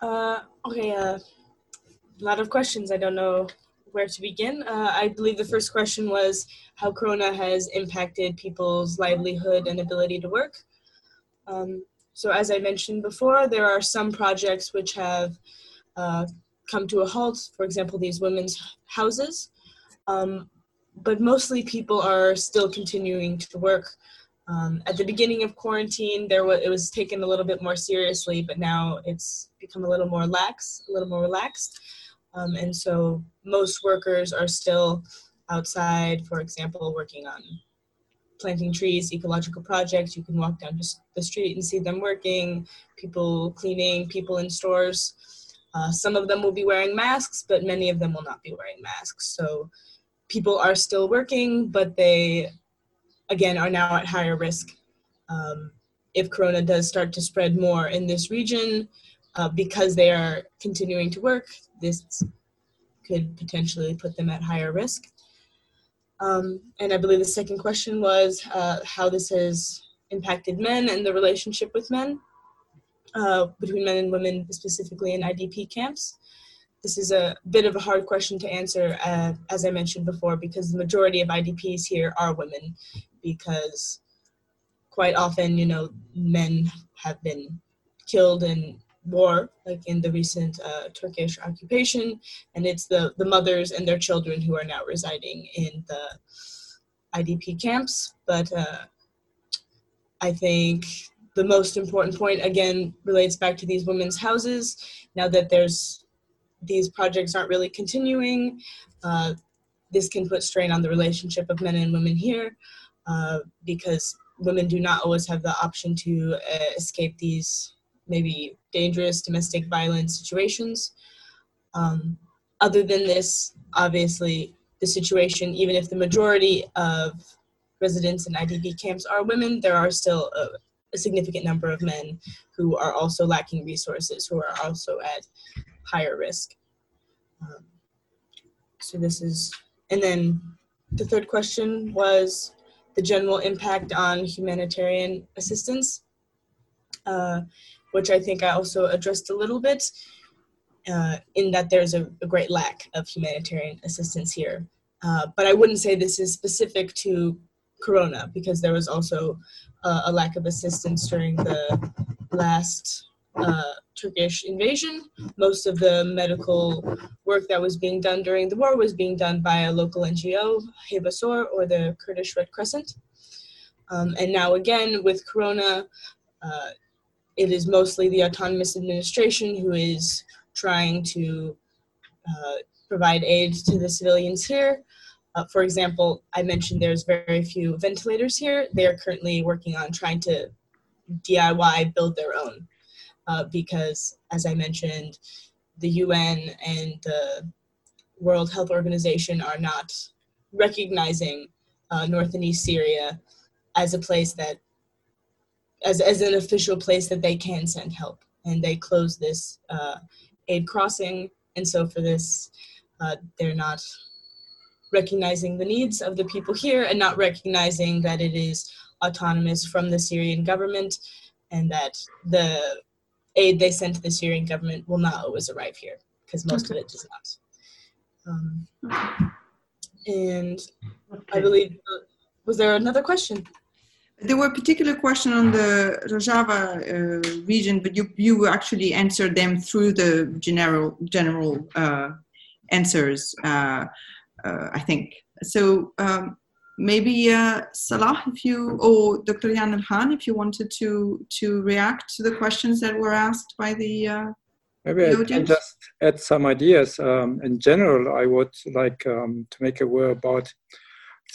Uh, okay, uh, a lot of questions. I don't know where to begin. Uh, I believe the first question was how Corona has impacted people's livelihood and ability to work. Um, so, as I mentioned before, there are some projects which have uh, come to a halt, for example, these women's houses. Um, but mostly people are still continuing to work. Um, at the beginning of quarantine, there was, it was taken a little bit more seriously, but now it's become a little more lax, a little more relaxed. Um, and so most workers are still outside, for example, working on planting trees, ecological projects. You can walk down just the street and see them working, people cleaning, people in stores. Uh, some of them will be wearing masks, but many of them will not be wearing masks. So people are still working, but they, again, are now at higher risk. Um, if corona does start to spread more in this region, uh, because they are continuing to work, this could potentially put them at higher risk. Um, and I believe the second question was uh, how this has impacted men and the relationship with men uh, between men and women, specifically in IDP camps? This is a bit of a hard question to answer, uh, as I mentioned before, because the majority of IDPs here are women, because quite often, you know, men have been killed in war, like in the recent uh, Turkish occupation, and it's the, the mothers and their children who are now residing in the IDP camps. But uh, I think the most important point again relates back to these women's houses. Now that there's these projects aren't really continuing, uh, this can put strain on the relationship of men and women here uh, because women do not always have the option to uh, escape these maybe dangerous domestic violence situations. Um, other than this, obviously, the situation, even if the majority of residents in IDP camps are women, there are still a, a significant number of men who are also lacking resources, who are also at higher risk. Um, so this is, and then the third question was the general impact on humanitarian assistance, uh, which I think I also addressed a little bit, uh, in that there's a, a, great lack of humanitarian assistance here. Uh, but I wouldn't say this is specific to Corona because there was also uh, a lack of assistance during the last uh, Turkish invasion. Most of the medical work that was being done during the war was being done by a local NGO, Heyva Sor, or the Kurdish Red Crescent. Um, and now again with Corona, uh, it is mostly the autonomous administration who is trying to uh, provide aid to the civilians here. Uh, for example, I mentioned there's very few ventilators here. They are currently working on trying to DIY build their own uh, because, as I mentioned, the UN and the World Health Organization are not recognizing uh, North and East Syria as a place that, as, as an official place that they can send help. And they closed this uh, aid crossing. And so for this, uh, they're not recognizing the needs of the people here and not recognizing that it is autonomous from the Syrian government and that the aid they send to the Syrian government will not always arrive here because most okay. of it does not. Um, and okay. I believe, uh, was there another question? There were a particular question on the Rojava uh, region, but you you actually answered them through the general general uh, answers, uh, uh, I think. So um, maybe uh, Salah, if you or Dr. Jan Ilhan, if you wanted to to react to the questions that were asked by the. Uh, maybe the I can just add some ideas. Um, in general, I would like um, to make a word about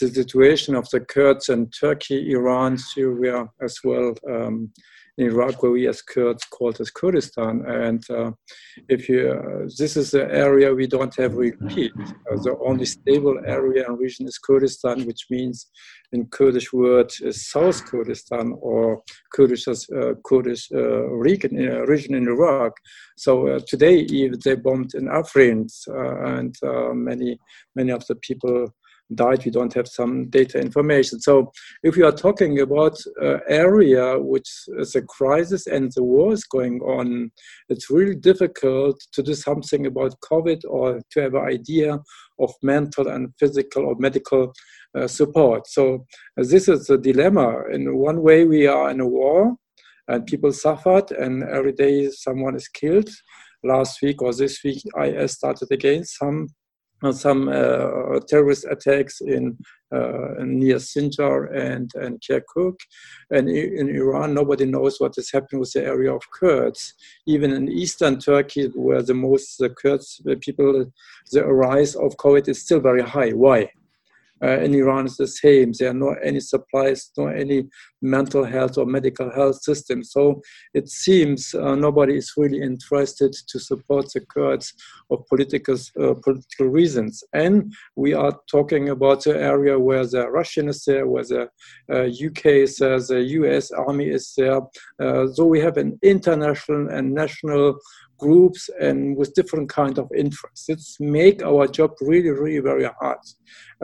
the situation of the Kurds in Turkey, Iran, Syria, as well um, in Iraq, where we as Kurds called as Kurdistan. And uh, if you, uh, this is the area we don't have repeat. Uh, the only stable area and region is Kurdistan, which means in Kurdish word is South Kurdistan or Kurdish uh, Kurdish uh, region, uh, region in Iraq. So today, even they bombed in Afrin, and many many of the people died, we don't have some data information. So if we are talking about an area which is a crisis and the war is going on, it's really difficult to do something about COVID or to have an idea of mental and physical or medical uh, support. So uh, this is a dilemma. In one way, we are in a war and people suffered and every day someone is killed. Last week or this week, IS started again some some uh, terrorist attacks in, uh, near Sinjar and, and Kirkuk. And in Iran, nobody knows what is happening with the area of Kurds. Even in eastern Turkey, where the most the Kurds the people, the rise of COVID is still very high. Why? Uh, in Iran is the same. There are no any supplies, no any mental health or medical health system. So it seems uh, nobody is really interested to support the Kurds for political uh, political reasons. And we are talking about the area where the Russian is there, where the UK uh, is there, the US army is there. Uh, so we have an international and national groups and with different kind of interests. It's make our job really, really very hard.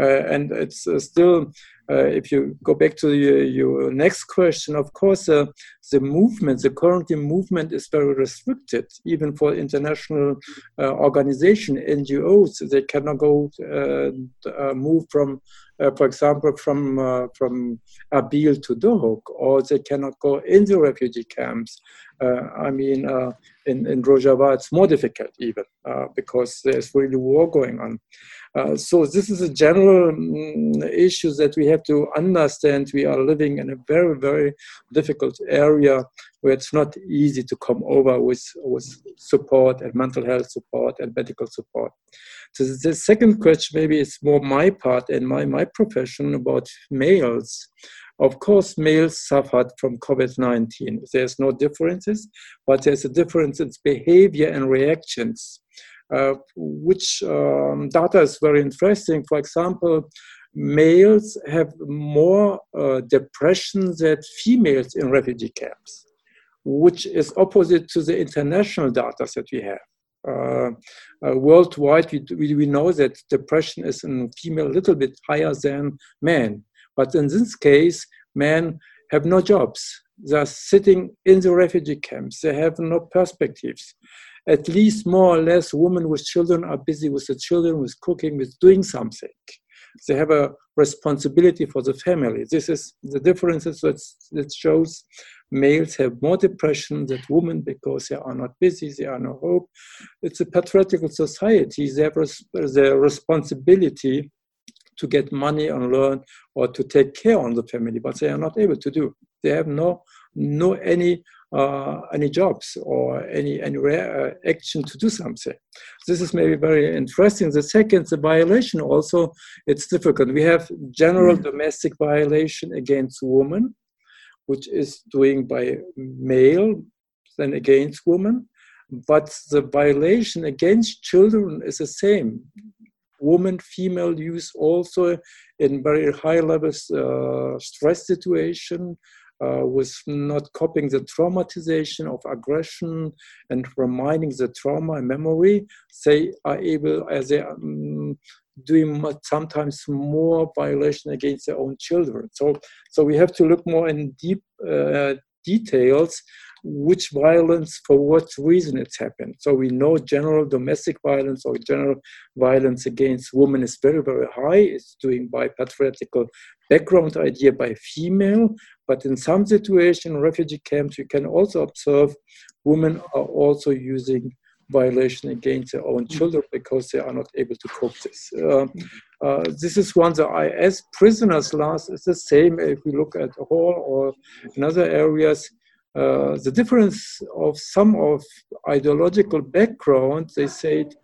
Uh, and it's uh, still, if you go back to your, your next question, of course, uh, the movement, the current movement is very restricted, even for international uh, organization, NGOs. They cannot go uh, move from uh, for example, from uh, from Erbil to Duhok, or they cannot go into refugee camps. Uh, I mean, uh, in in Rojava, it's more difficult even uh, because there's really war going on. Uh, so this is a general um, issue that we have to understand. We are living in a very, very difficult area where it's not easy to come over with, with support and mental health support and medical support. So the second question, maybe it's more my part and my, my profession about males. Of course, males suffered from COVID-19. There's no differences, but there's a difference in behavior and reactions, uh, which um, data is very interesting. For example, males have more uh, depression than females in refugee camps, which is opposite to the international data that we have. Uh, uh, worldwide, we, we know that depression is in female a little bit higher than men. But in this case, men have no jobs. They're sitting in the refugee camps. They have no perspectives. At least more or less, women with children are busy with the children, with cooking, with doing something. They have a responsibility for the family. This is the differences that, shows males have more depression than women because they are not busy, they are no hope. It's a patriarchal society. They have the responsibility to get money and learn or to take care on the family, but they are not able to do. They have no, no any uh, any jobs or any any uh, action to do something. This is maybe very interesting. The second, the violation also, it's difficult. We have general mm-hmm. domestic violation against women, which is doing by male, then against women. But the violation against children is the same. Woman, female use also in very high levels uh, stress situation, uh, with not copying the traumatization of aggression and reminding the trauma and memory, they are able, as they um, doing sometimes more violation against their own children. So, so we have to look more in deep uh, details which violence for what reason it's happened. So we know general domestic violence or general violence against women is very, very high. It's doing by patriarchal background idea by female, but in some situation, refugee camps, you can also observe women are also using violation against their own children because they are not able to cope this. Uh, uh, this is one the IS prisoners last is the same if we look at Hol or in other areas. Uh, the difference of some of ideological background, they said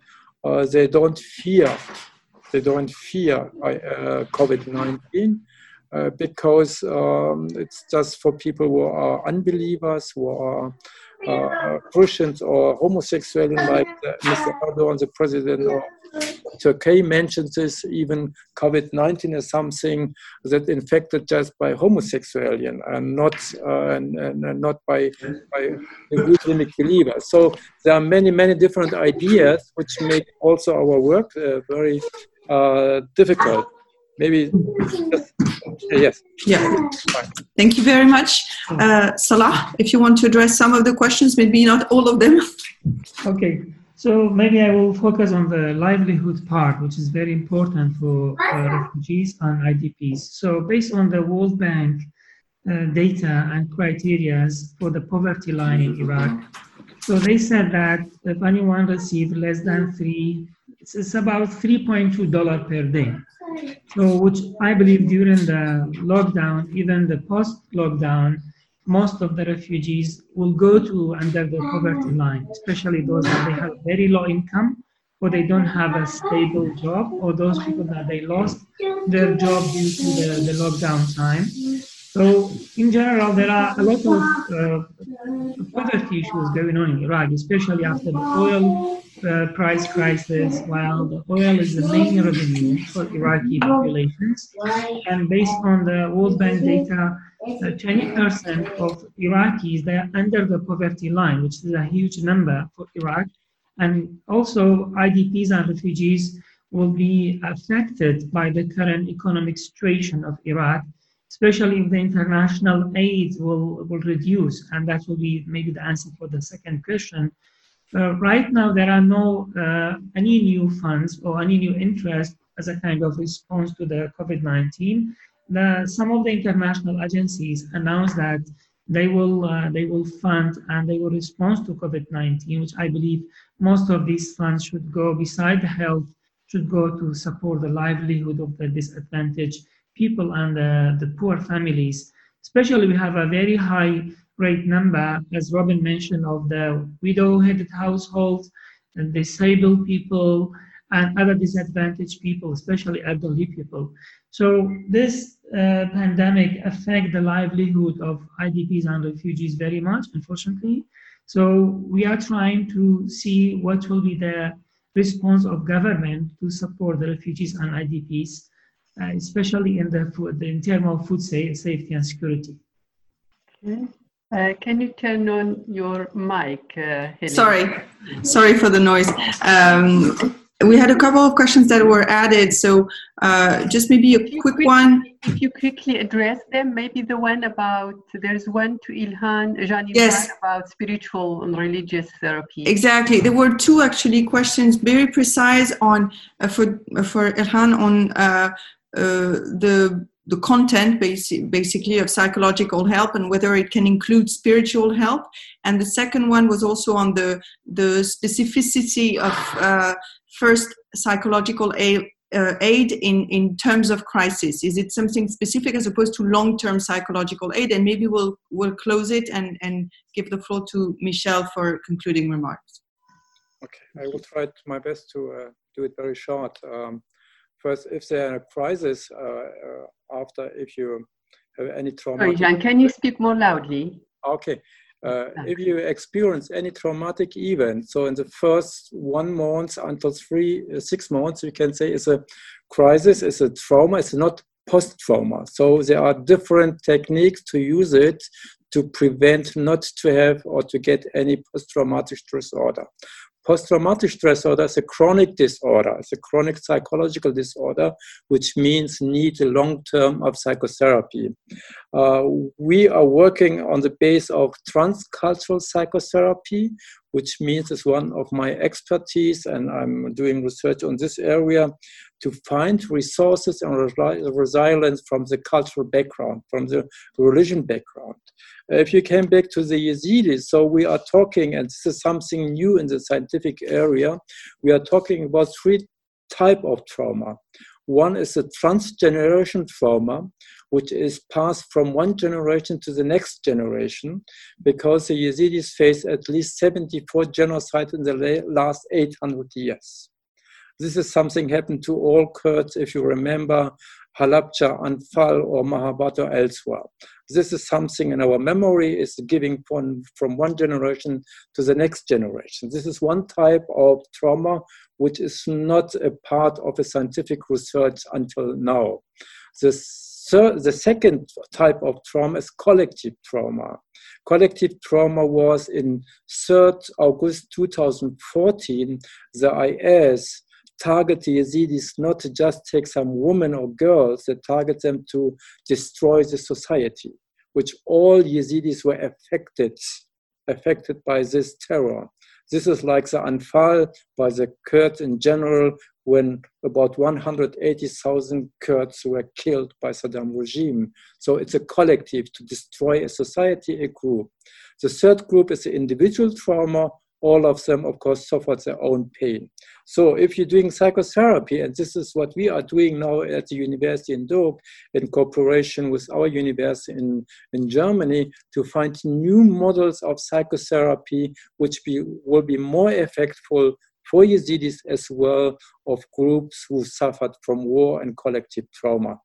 uh, they don't fear, they don't fear uh, COVID-19 uh, because um, it's just for people who are unbelievers, who are uh, Christians or homosexual, like Mr. Erdogan, the president of Turkey mentions this, even COVID-19 is something that infected just by homosexualian and not uh, and, and, not by by Islamic believers. So there are many many different ideas which make also our work uh, very uh, difficult. Maybe just, yes. Yeah. Fine. Thank you very much, uh, Salah. If you want to address some of the questions, maybe not all of them. Okay. So maybe I will focus on the livelihood part, which is very important for uh, refugees and IDPs. So based on the World Bank uh, data and criteria for the poverty line in Iraq, so they said that if anyone received less than three, it's about $3.2 per day. So which I believe during the lockdown, even the post-lockdown, most of the refugees will go to under the poverty line, especially those that they have very low income or they don't have a stable job or those people that they lost their job due to the, the lockdown time. So in general, there are a lot of uh, poverty issues going on in Iraq, especially after the oil uh, price crisis. While the oil is the main revenue for Iraqi populations, and based on the World Bank data, 20% of Iraqis they are under the poverty line, which is a huge number for Iraq. And also, IDPs and refugees will be affected by the current economic situation of Iraq, especially if the international aid will, will reduce. And that will be maybe the answer for the second question. Uh, right now, there are no uh, any new funds or any new interest as a kind of response to the COVID-19 the, some of the international agencies announced that they will uh, they will fund and they will respond to COVID-19, which I believe most of these funds should go beside the health should go to support the livelihood of the disadvantaged people and the poor families. Especially, we have a very high rate number, as Robin mentioned, of the widow-headed households and disabled people and other disadvantaged people, especially elderly people. So this uh, pandemic affect the livelihood of IDPs and refugees very much, unfortunately. So we are trying to see what will be the response of government to support the refugees and IDPs, uh, especially in the food, in terms of food safety and security. Okay. Uh, can you turn on your mic? Uh, sorry, sorry for the noise. Um, we had a couple of questions that were added, so uh, just maybe a quick quick one. If you quickly address them, maybe the one about there's one to Ilhan Jani yes. about spiritual and religious therapy. Exactly, there were two actually questions, very precise on uh, for for Ilhan on uh, uh the the content basically of psychological help and whether it can include spiritual help and the second one was also on the the specificity of uh, first psychological uh, aid in, in terms of crisis? Is it something specific as opposed to long-term psychological aid? And maybe we'll we'll close it and, and give the floor to Michelle for concluding remarks. Okay, I will try my best to uh, do it very short. Um, first, if there are a crisis uh, uh, after, if you have any trauma. Sorry, Jean, can you speak more loudly? Okay. Uh, if you experience any traumatic event, so in the first one month until three, uh, six months, you can say it's a crisis, it's a trauma, it's not post-trauma. So there are different techniques to use it to prevent not to have or to get any post-traumatic stress disorder. Post-traumatic stress disorder is a chronic disorder. It's a chronic psychological disorder, which means need a long term of psychotherapy. Uh, we are working on the base of transcultural psychotherapy, which means it's one of my expertise, and I'm doing research on this area to find resources and resilience from the cultural background, from the religion background. If you came back to the Yazidis, so we are talking, and this is something new in the scientific area, we are talking about three type of trauma. One is a transgeneration trauma, which is passed from one generation to the next generation, because the Yazidis face at least 74 genocides in the last 800 years. This is something happened to all Kurds, if you remember Halabja, Anfal, or Mahabad or elsewhere. This is something in our memory is giving from, from one generation to the next generation. This is one type of trauma which is not a part of a scientific research until now. The, the second type of trauma is collective trauma. Collective trauma was in 3rd August 2014, the IS target the Yazidis not to just take some women or girls, they target them to destroy the society, which all Yazidis were affected, affected by this terror. This is like the Anfal by the Kurds in general, when about 180,000 Kurds were killed by Saddam regime. So it's a collective to destroy a society, a group. The third group is the individual trauma, all of them, of course, suffered their own pain. So if you're doing psychotherapy, and this is what we are doing now at the university in Duhok, in cooperation with our university in, in Germany, to find new models of psychotherapy which be, will be more effectful for Yazidis as well of groups who suffered from war and collective trauma.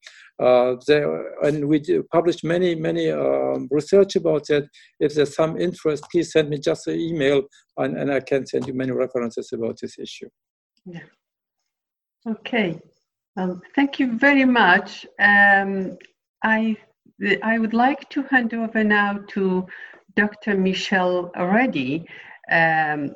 Uh, there, and we published many, many um, research about that. If there's some interest, please send me just an email and, and I can send you many references about this issue. Yeah. Okay. Um, thank you very much. Um, I, I would like to hand over now to Dr. Michelle Reddy. Um,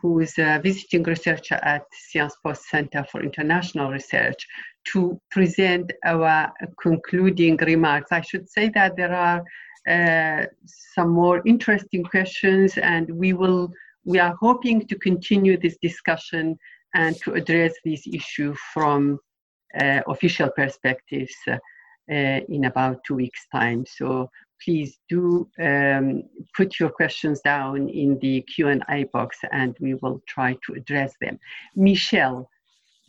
who is a visiting researcher at Sciences Po Center for International Research, to present our concluding remarks. I should say that there are uh, some more interesting questions, and we will. We are hoping to continue this discussion and to address this issue from uh, official perspectives uh, in about two weeks' time. So please do um, put your questions down in the Q&A box and we will try to address them. Michelle,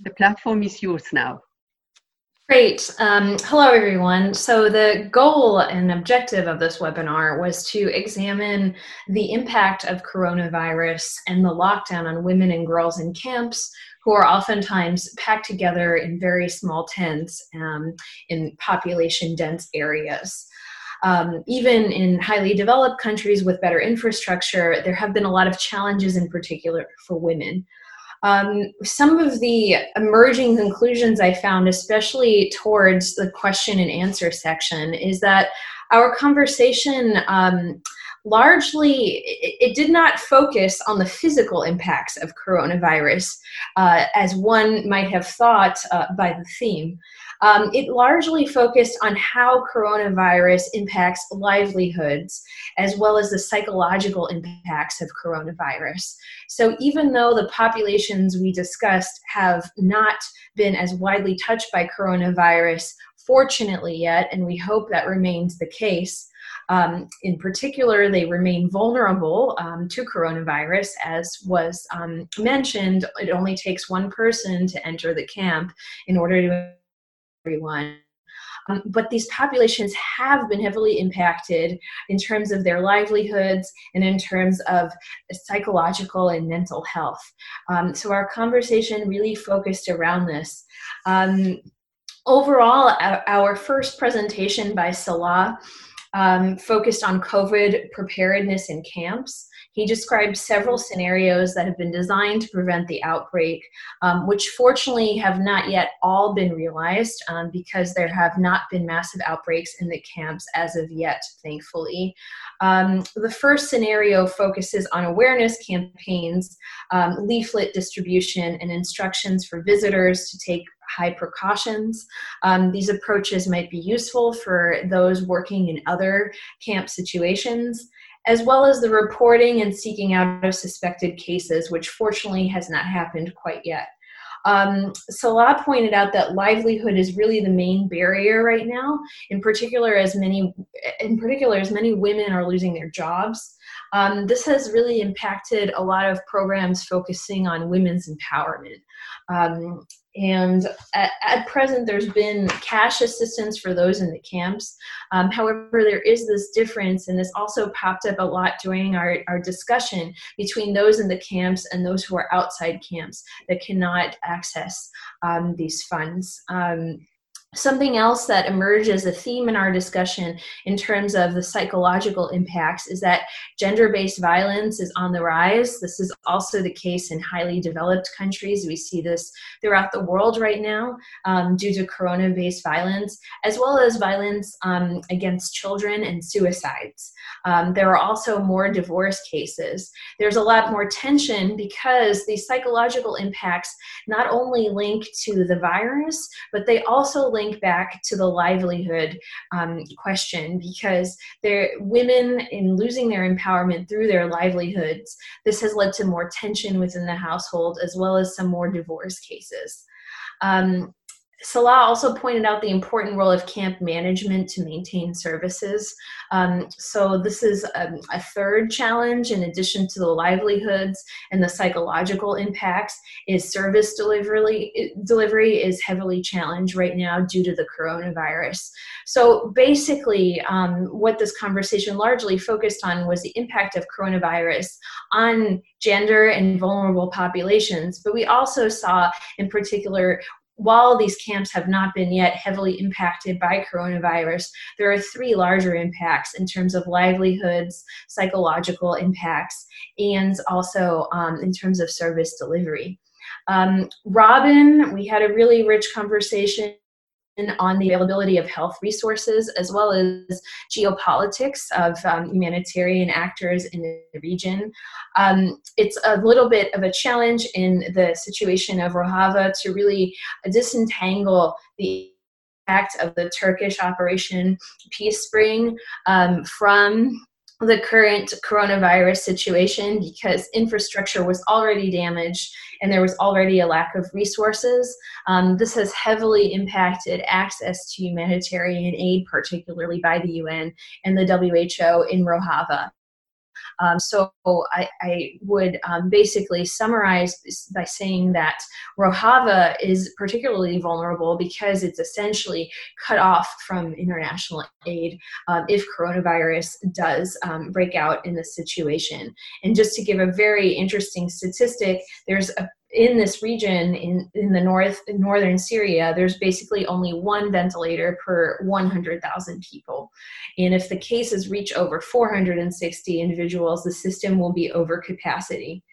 the platform is yours now. Great. Um, hello, everyone. So the goal and objective of this webinar was to examine the impact of coronavirus and the lockdown on women and girls in camps who are oftentimes packed together in very small tents um, in population dense areas. Um, even in highly developed countries with better infrastructure, there have been a lot of challenges in particular for women. Um, some of the emerging conclusions I found, especially towards the question and answer section, is that our conversation um, largely it, it, did not focus on the physical impacts of coronavirus uh, as one might have thought uh, by the theme um, it largely focused on how coronavirus impacts livelihoods as well as the psychological impacts of coronavirus. So, even though the populations we discussed have not been as widely touched by coronavirus, fortunately, yet, and we hope that remains the case. Um, in particular, they remain vulnerable um, to coronavirus, as was um, mentioned. It only takes one person to enter the camp in order to everyone. Um, but these populations have been heavily impacted in terms of their livelihoods and in terms of psychological and mental health. Um, so our conversation really focused around this. Um, overall, our, our, first presentation by Salah um, focused on COVID preparedness in camps. He described several scenarios that have been designed to prevent the outbreak, um, which fortunately have not yet all been realized um, because there have not been massive outbreaks in the camps as of yet, thankfully. Um, the first scenario focuses on awareness campaigns, um, leaflet distribution, and instructions for visitors to take high precautions. Um, these approaches might be useful for those working in other camp situations as well as the reporting and seeking out of suspected cases, which fortunately has not happened quite yet. Um, Salah pointed out that livelihood is really the main barrier right now, in particular as many, in particular as many women are losing their jobs. Um, this has really impacted a lot of programs focusing on women's empowerment. Um, and at, at, present, there's been cash assistance for those in the camps. Um, however, there is this difference, and this also popped up a lot during our, our discussion between those in the camps and those who are outside camps that cannot access um, these funds. Um, Something else that emerged as a theme in our discussion in terms of the psychological impacts is that gender based violence is on the rise. This is also the case in highly developed countries. We see this throughout the world right now um, due to corona based violence, as well as violence um, against children and suicides. Um, there are also more divorce cases. There's a lot more tension because these psychological impacts not only link to the virus, but they also link link back to the livelihood um, question because there women in losing their empowerment through their livelihoods this has led to more tension within the household as well as some more divorce cases. Um, Salah also pointed out the important role of camp management to maintain services. Um, so this is a, um, a, third challenge in addition to the livelihoods and the psychological impacts is service delivery, delivery is heavily challenged right now due to the coronavirus. So basically um, what this conversation largely focused on was the impact of coronavirus on gender and vulnerable populations, but we also saw in particular while these camps have not been yet heavily impacted by coronavirus, there are three larger impacts in terms of livelihoods, psychological impacts, and also um, in terms of service delivery. Um, Robin, we had a really rich conversation on the availability of health resources as well as geopolitics of um, humanitarian actors in the region. Um, it's a little bit of a challenge in the situation of Rojava to really disentangle the impact of the Turkish Operation Peace Spring um, from the current coronavirus situation because infrastructure was already damaged and there was already a lack of resources. Um, this has heavily impacted access to humanitarian aid, particularly by the UN and the WHO in Rojava. Um, so I, I would um, basically summarize by saying that Rojava is particularly vulnerable because it's essentially cut off from international aid um, if coronavirus does um, break out in this situation. And just to give a very interesting statistic, there's a in this region in, in the north in northern syria there's basically only one ventilator per 100000 people. And if the cases reach over 460 individuals the system will be over capacity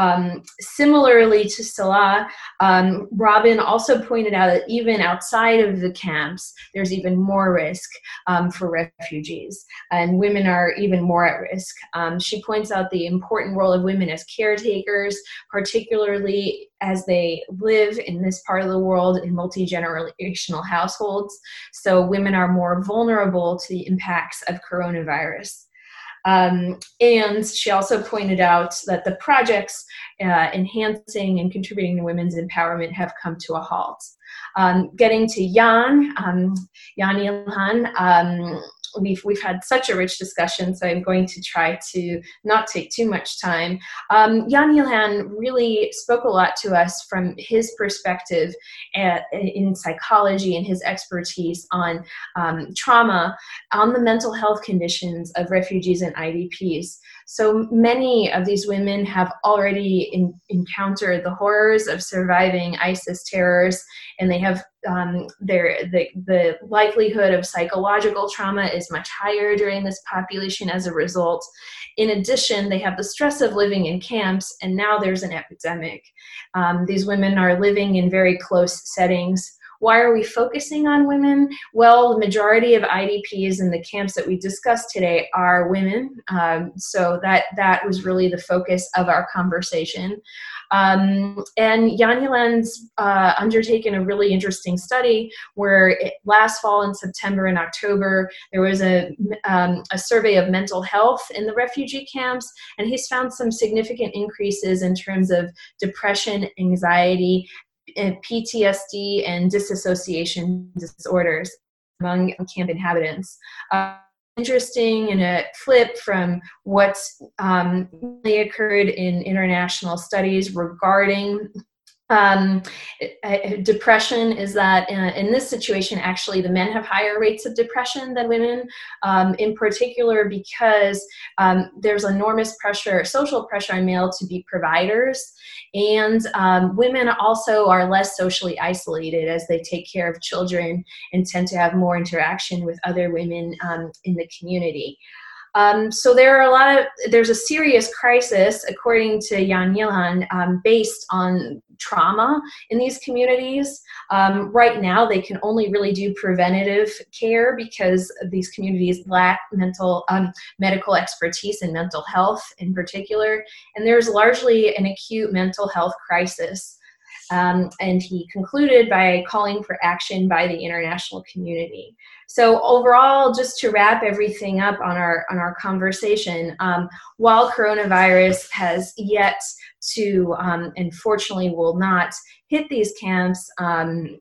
um, similarly to Salah, um, Robin also pointed out that even outside of the camps, there's even more risk um, for refugees, and women are even more at risk. Um, she points out the important role of women as caretakers, particularly as they live in this part of the world in multi generational households. So, women are more vulnerable to the impacts of coronavirus. Um, and she also pointed out that the projects uh, enhancing and contributing to women's empowerment have come to a halt. Um, getting to Jan, um, Jan Ilhan, um, we've we've had such a rich discussion, so I'm going to try to not take too much time. Um, Jan Ilhan really spoke a lot to us from his perspective at, in psychology and his expertise on um, trauma, on the mental health conditions of refugees and IDPs. So many of these women have already in, encountered the horrors of surviving ISIS terrors, and they have um, their the, the likelihood of psychological trauma is much higher during this population as a result. In addition, they have the stress of living in camps, and now there's an epidemic. Um, these women are living in very close settings. Why are we focusing on women? Well, the majority of IDPs in the camps that we discussed today are women. Um, so that that was really the focus of our conversation. Um, and Jan Ilhan's uh, undertaken a really interesting study where it, last fall in September and October, there was a, um, a survey of mental health in the refugee camps, and he's found some significant increases in terms of depression, anxiety, PTSD and disassociation disorders among camp inhabitants. Uh, interesting and a flip from what's um, occurred in international studies regarding um, depression is that in, in, this situation, actually, the men have higher rates of depression than women, um, in particular because um, there's enormous pressure, social pressure on male to be providers. And um, women also are less socially isolated as they take care of children and tend to have more interaction with other women um, in the community. Um, so there are a lot of there's a serious crisis, according to Jan Ilhan, um, based on trauma in these communities. Um, right now, they can only really do preventative care because these communities lack mental um, medical expertise in mental health, in particular, and there's largely an acute mental health crisis. Um, and he concluded by calling for action by the international community. So overall, just to wrap everything up on our on our conversation, um, while coronavirus has yet to, um, unfortunately, will not hit these camps. Um,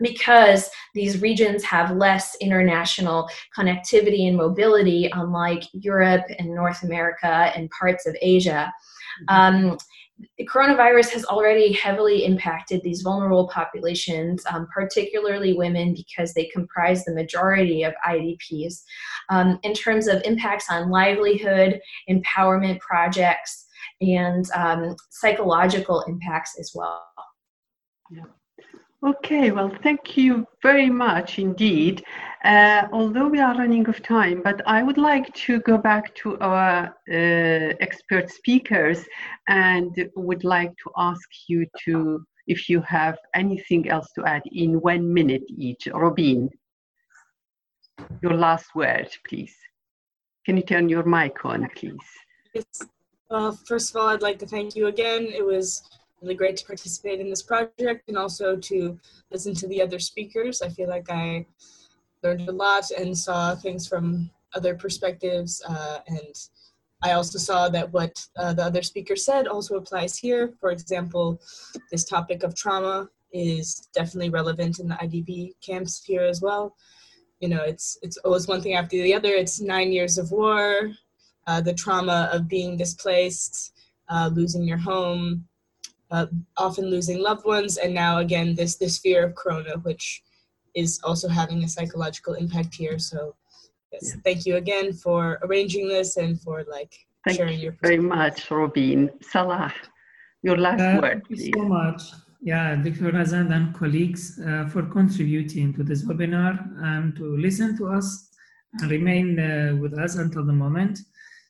because these regions have less international connectivity and mobility, unlike Europe and North America and parts of Asia. Mm-hmm. Um, coronavirus has already heavily impacted these vulnerable populations, um, particularly women, because they comprise the majority of IDPs, um, in terms of impacts on livelihood, empowerment projects, and um, psychological impacts as well. Yeah. Okay, well, thank you very much indeed. Uh, although we are running of time, but I would like to go back to our uh, expert speakers and would like to ask you to, if you have anything else to add in one minute each. Robin, your last word, please. Can you turn your mic on, please? Yes. Uh, first of all, I'd like to thank you again. It was really great to participate in this project and also to listen to the other speakers. I feel like I learned a lot and saw things from other perspectives. Uh, and I also saw that what uh, the other speaker said also applies here. For example, this topic of trauma is definitely relevant in the IDP camps here as well. You know, it's it's always one thing after the other. It's nine years of war, uh, the trauma of being displaced, uh, losing your home, uh, often losing loved ones, and now again this this fear of corona, which is also having a psychological impact here. So yes, yeah. thank you again for arranging this and for like thank sharing your. very much, Robin. Salah, your last uh, word. Thank you so much. Yeah, Dr. Nazand and colleagues uh, for contributing to this webinar and to listen to us and remain uh, with us until the moment.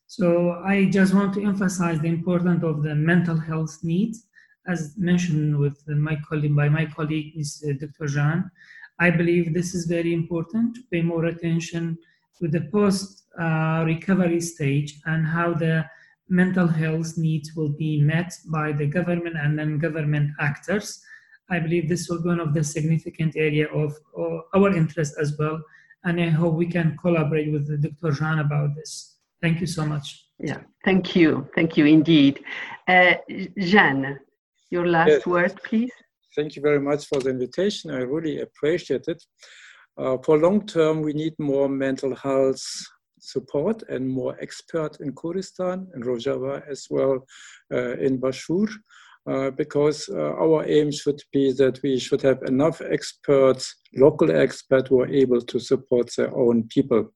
So I just want to emphasize the importance of the mental health needs as mentioned with my colleague, by my colleague, Ms. Dr. Jan, I believe this is very important to pay more attention to the post uh, recovery stage and how the mental health needs will be met by the government and non-government actors. I believe this will be one of the significant area of, of our interest as well. And I hope we can collaborate with Dr. Jan about this. Thank you so much. Yeah, thank you. Thank you indeed. Uh, Jan, your last yes. word, please. Thank you very much for the invitation. I really appreciate it. Uh, for long term, we need more mental health support and more expert in Kurdistan in Rojava as well uh, in Bashur. Uh, because uh, our aim should be that we should have enough experts, local experts who are able to support their own people.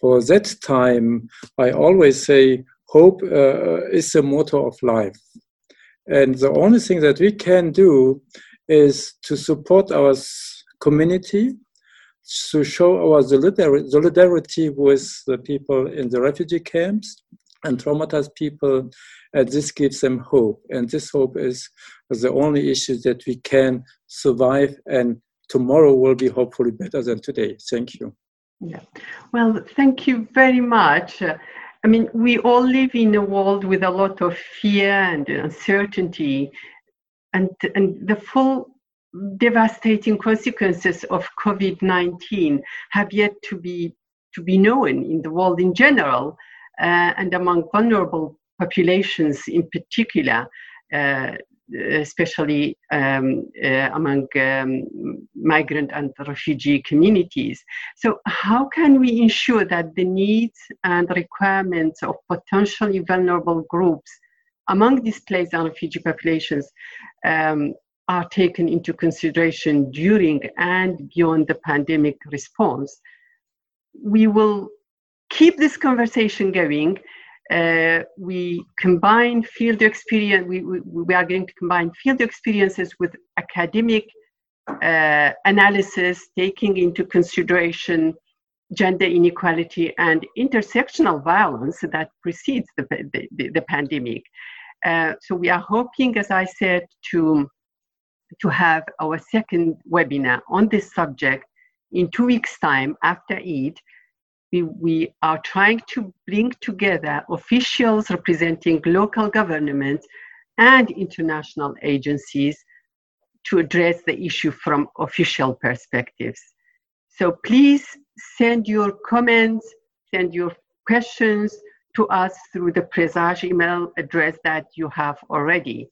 For that time, I always say hope uh, is the motto of life. And the only thing that we can do is to support our community, to show our solidarity with the people in the refugee camps and traumatized people, and this gives them hope. And this hope is the only issue that we can survive, and tomorrow will be hopefully better than today. Thank you. Yeah. Well, thank you very much. I mean, we all live in a world with a lot of fear and uncertainty, and, and the full devastating consequences of COVID-19 have yet to be to be known in the world in general uh, and among vulnerable populations in particular. Uh, especially um, uh, among um, migrant and refugee communities. So, how can we ensure that the needs and requirements of potentially vulnerable groups among displaced and refugee populations um, are taken into consideration during and beyond the pandemic response? We will keep this conversation going uh, we combine field experience, we, we, we, are going to combine field experiences with academic uh, analysis, taking into consideration gender inequality and intersectional violence that precedes the, the, the pandemic. Uh, so we are hoping, as I said, to, to have our second webinar on this subject in two weeks' time after Eid, we, we are trying to bring together officials representing local governments and international agencies to address the issue from official perspectives. So please send your comments, send your questions to us through the Presage email address that you have already.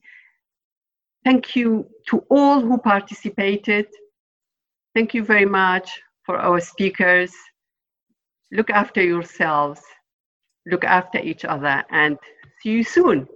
Thank you to all who participated. Thank you very much for our speakers look after yourselves, look after each other, and see you soon.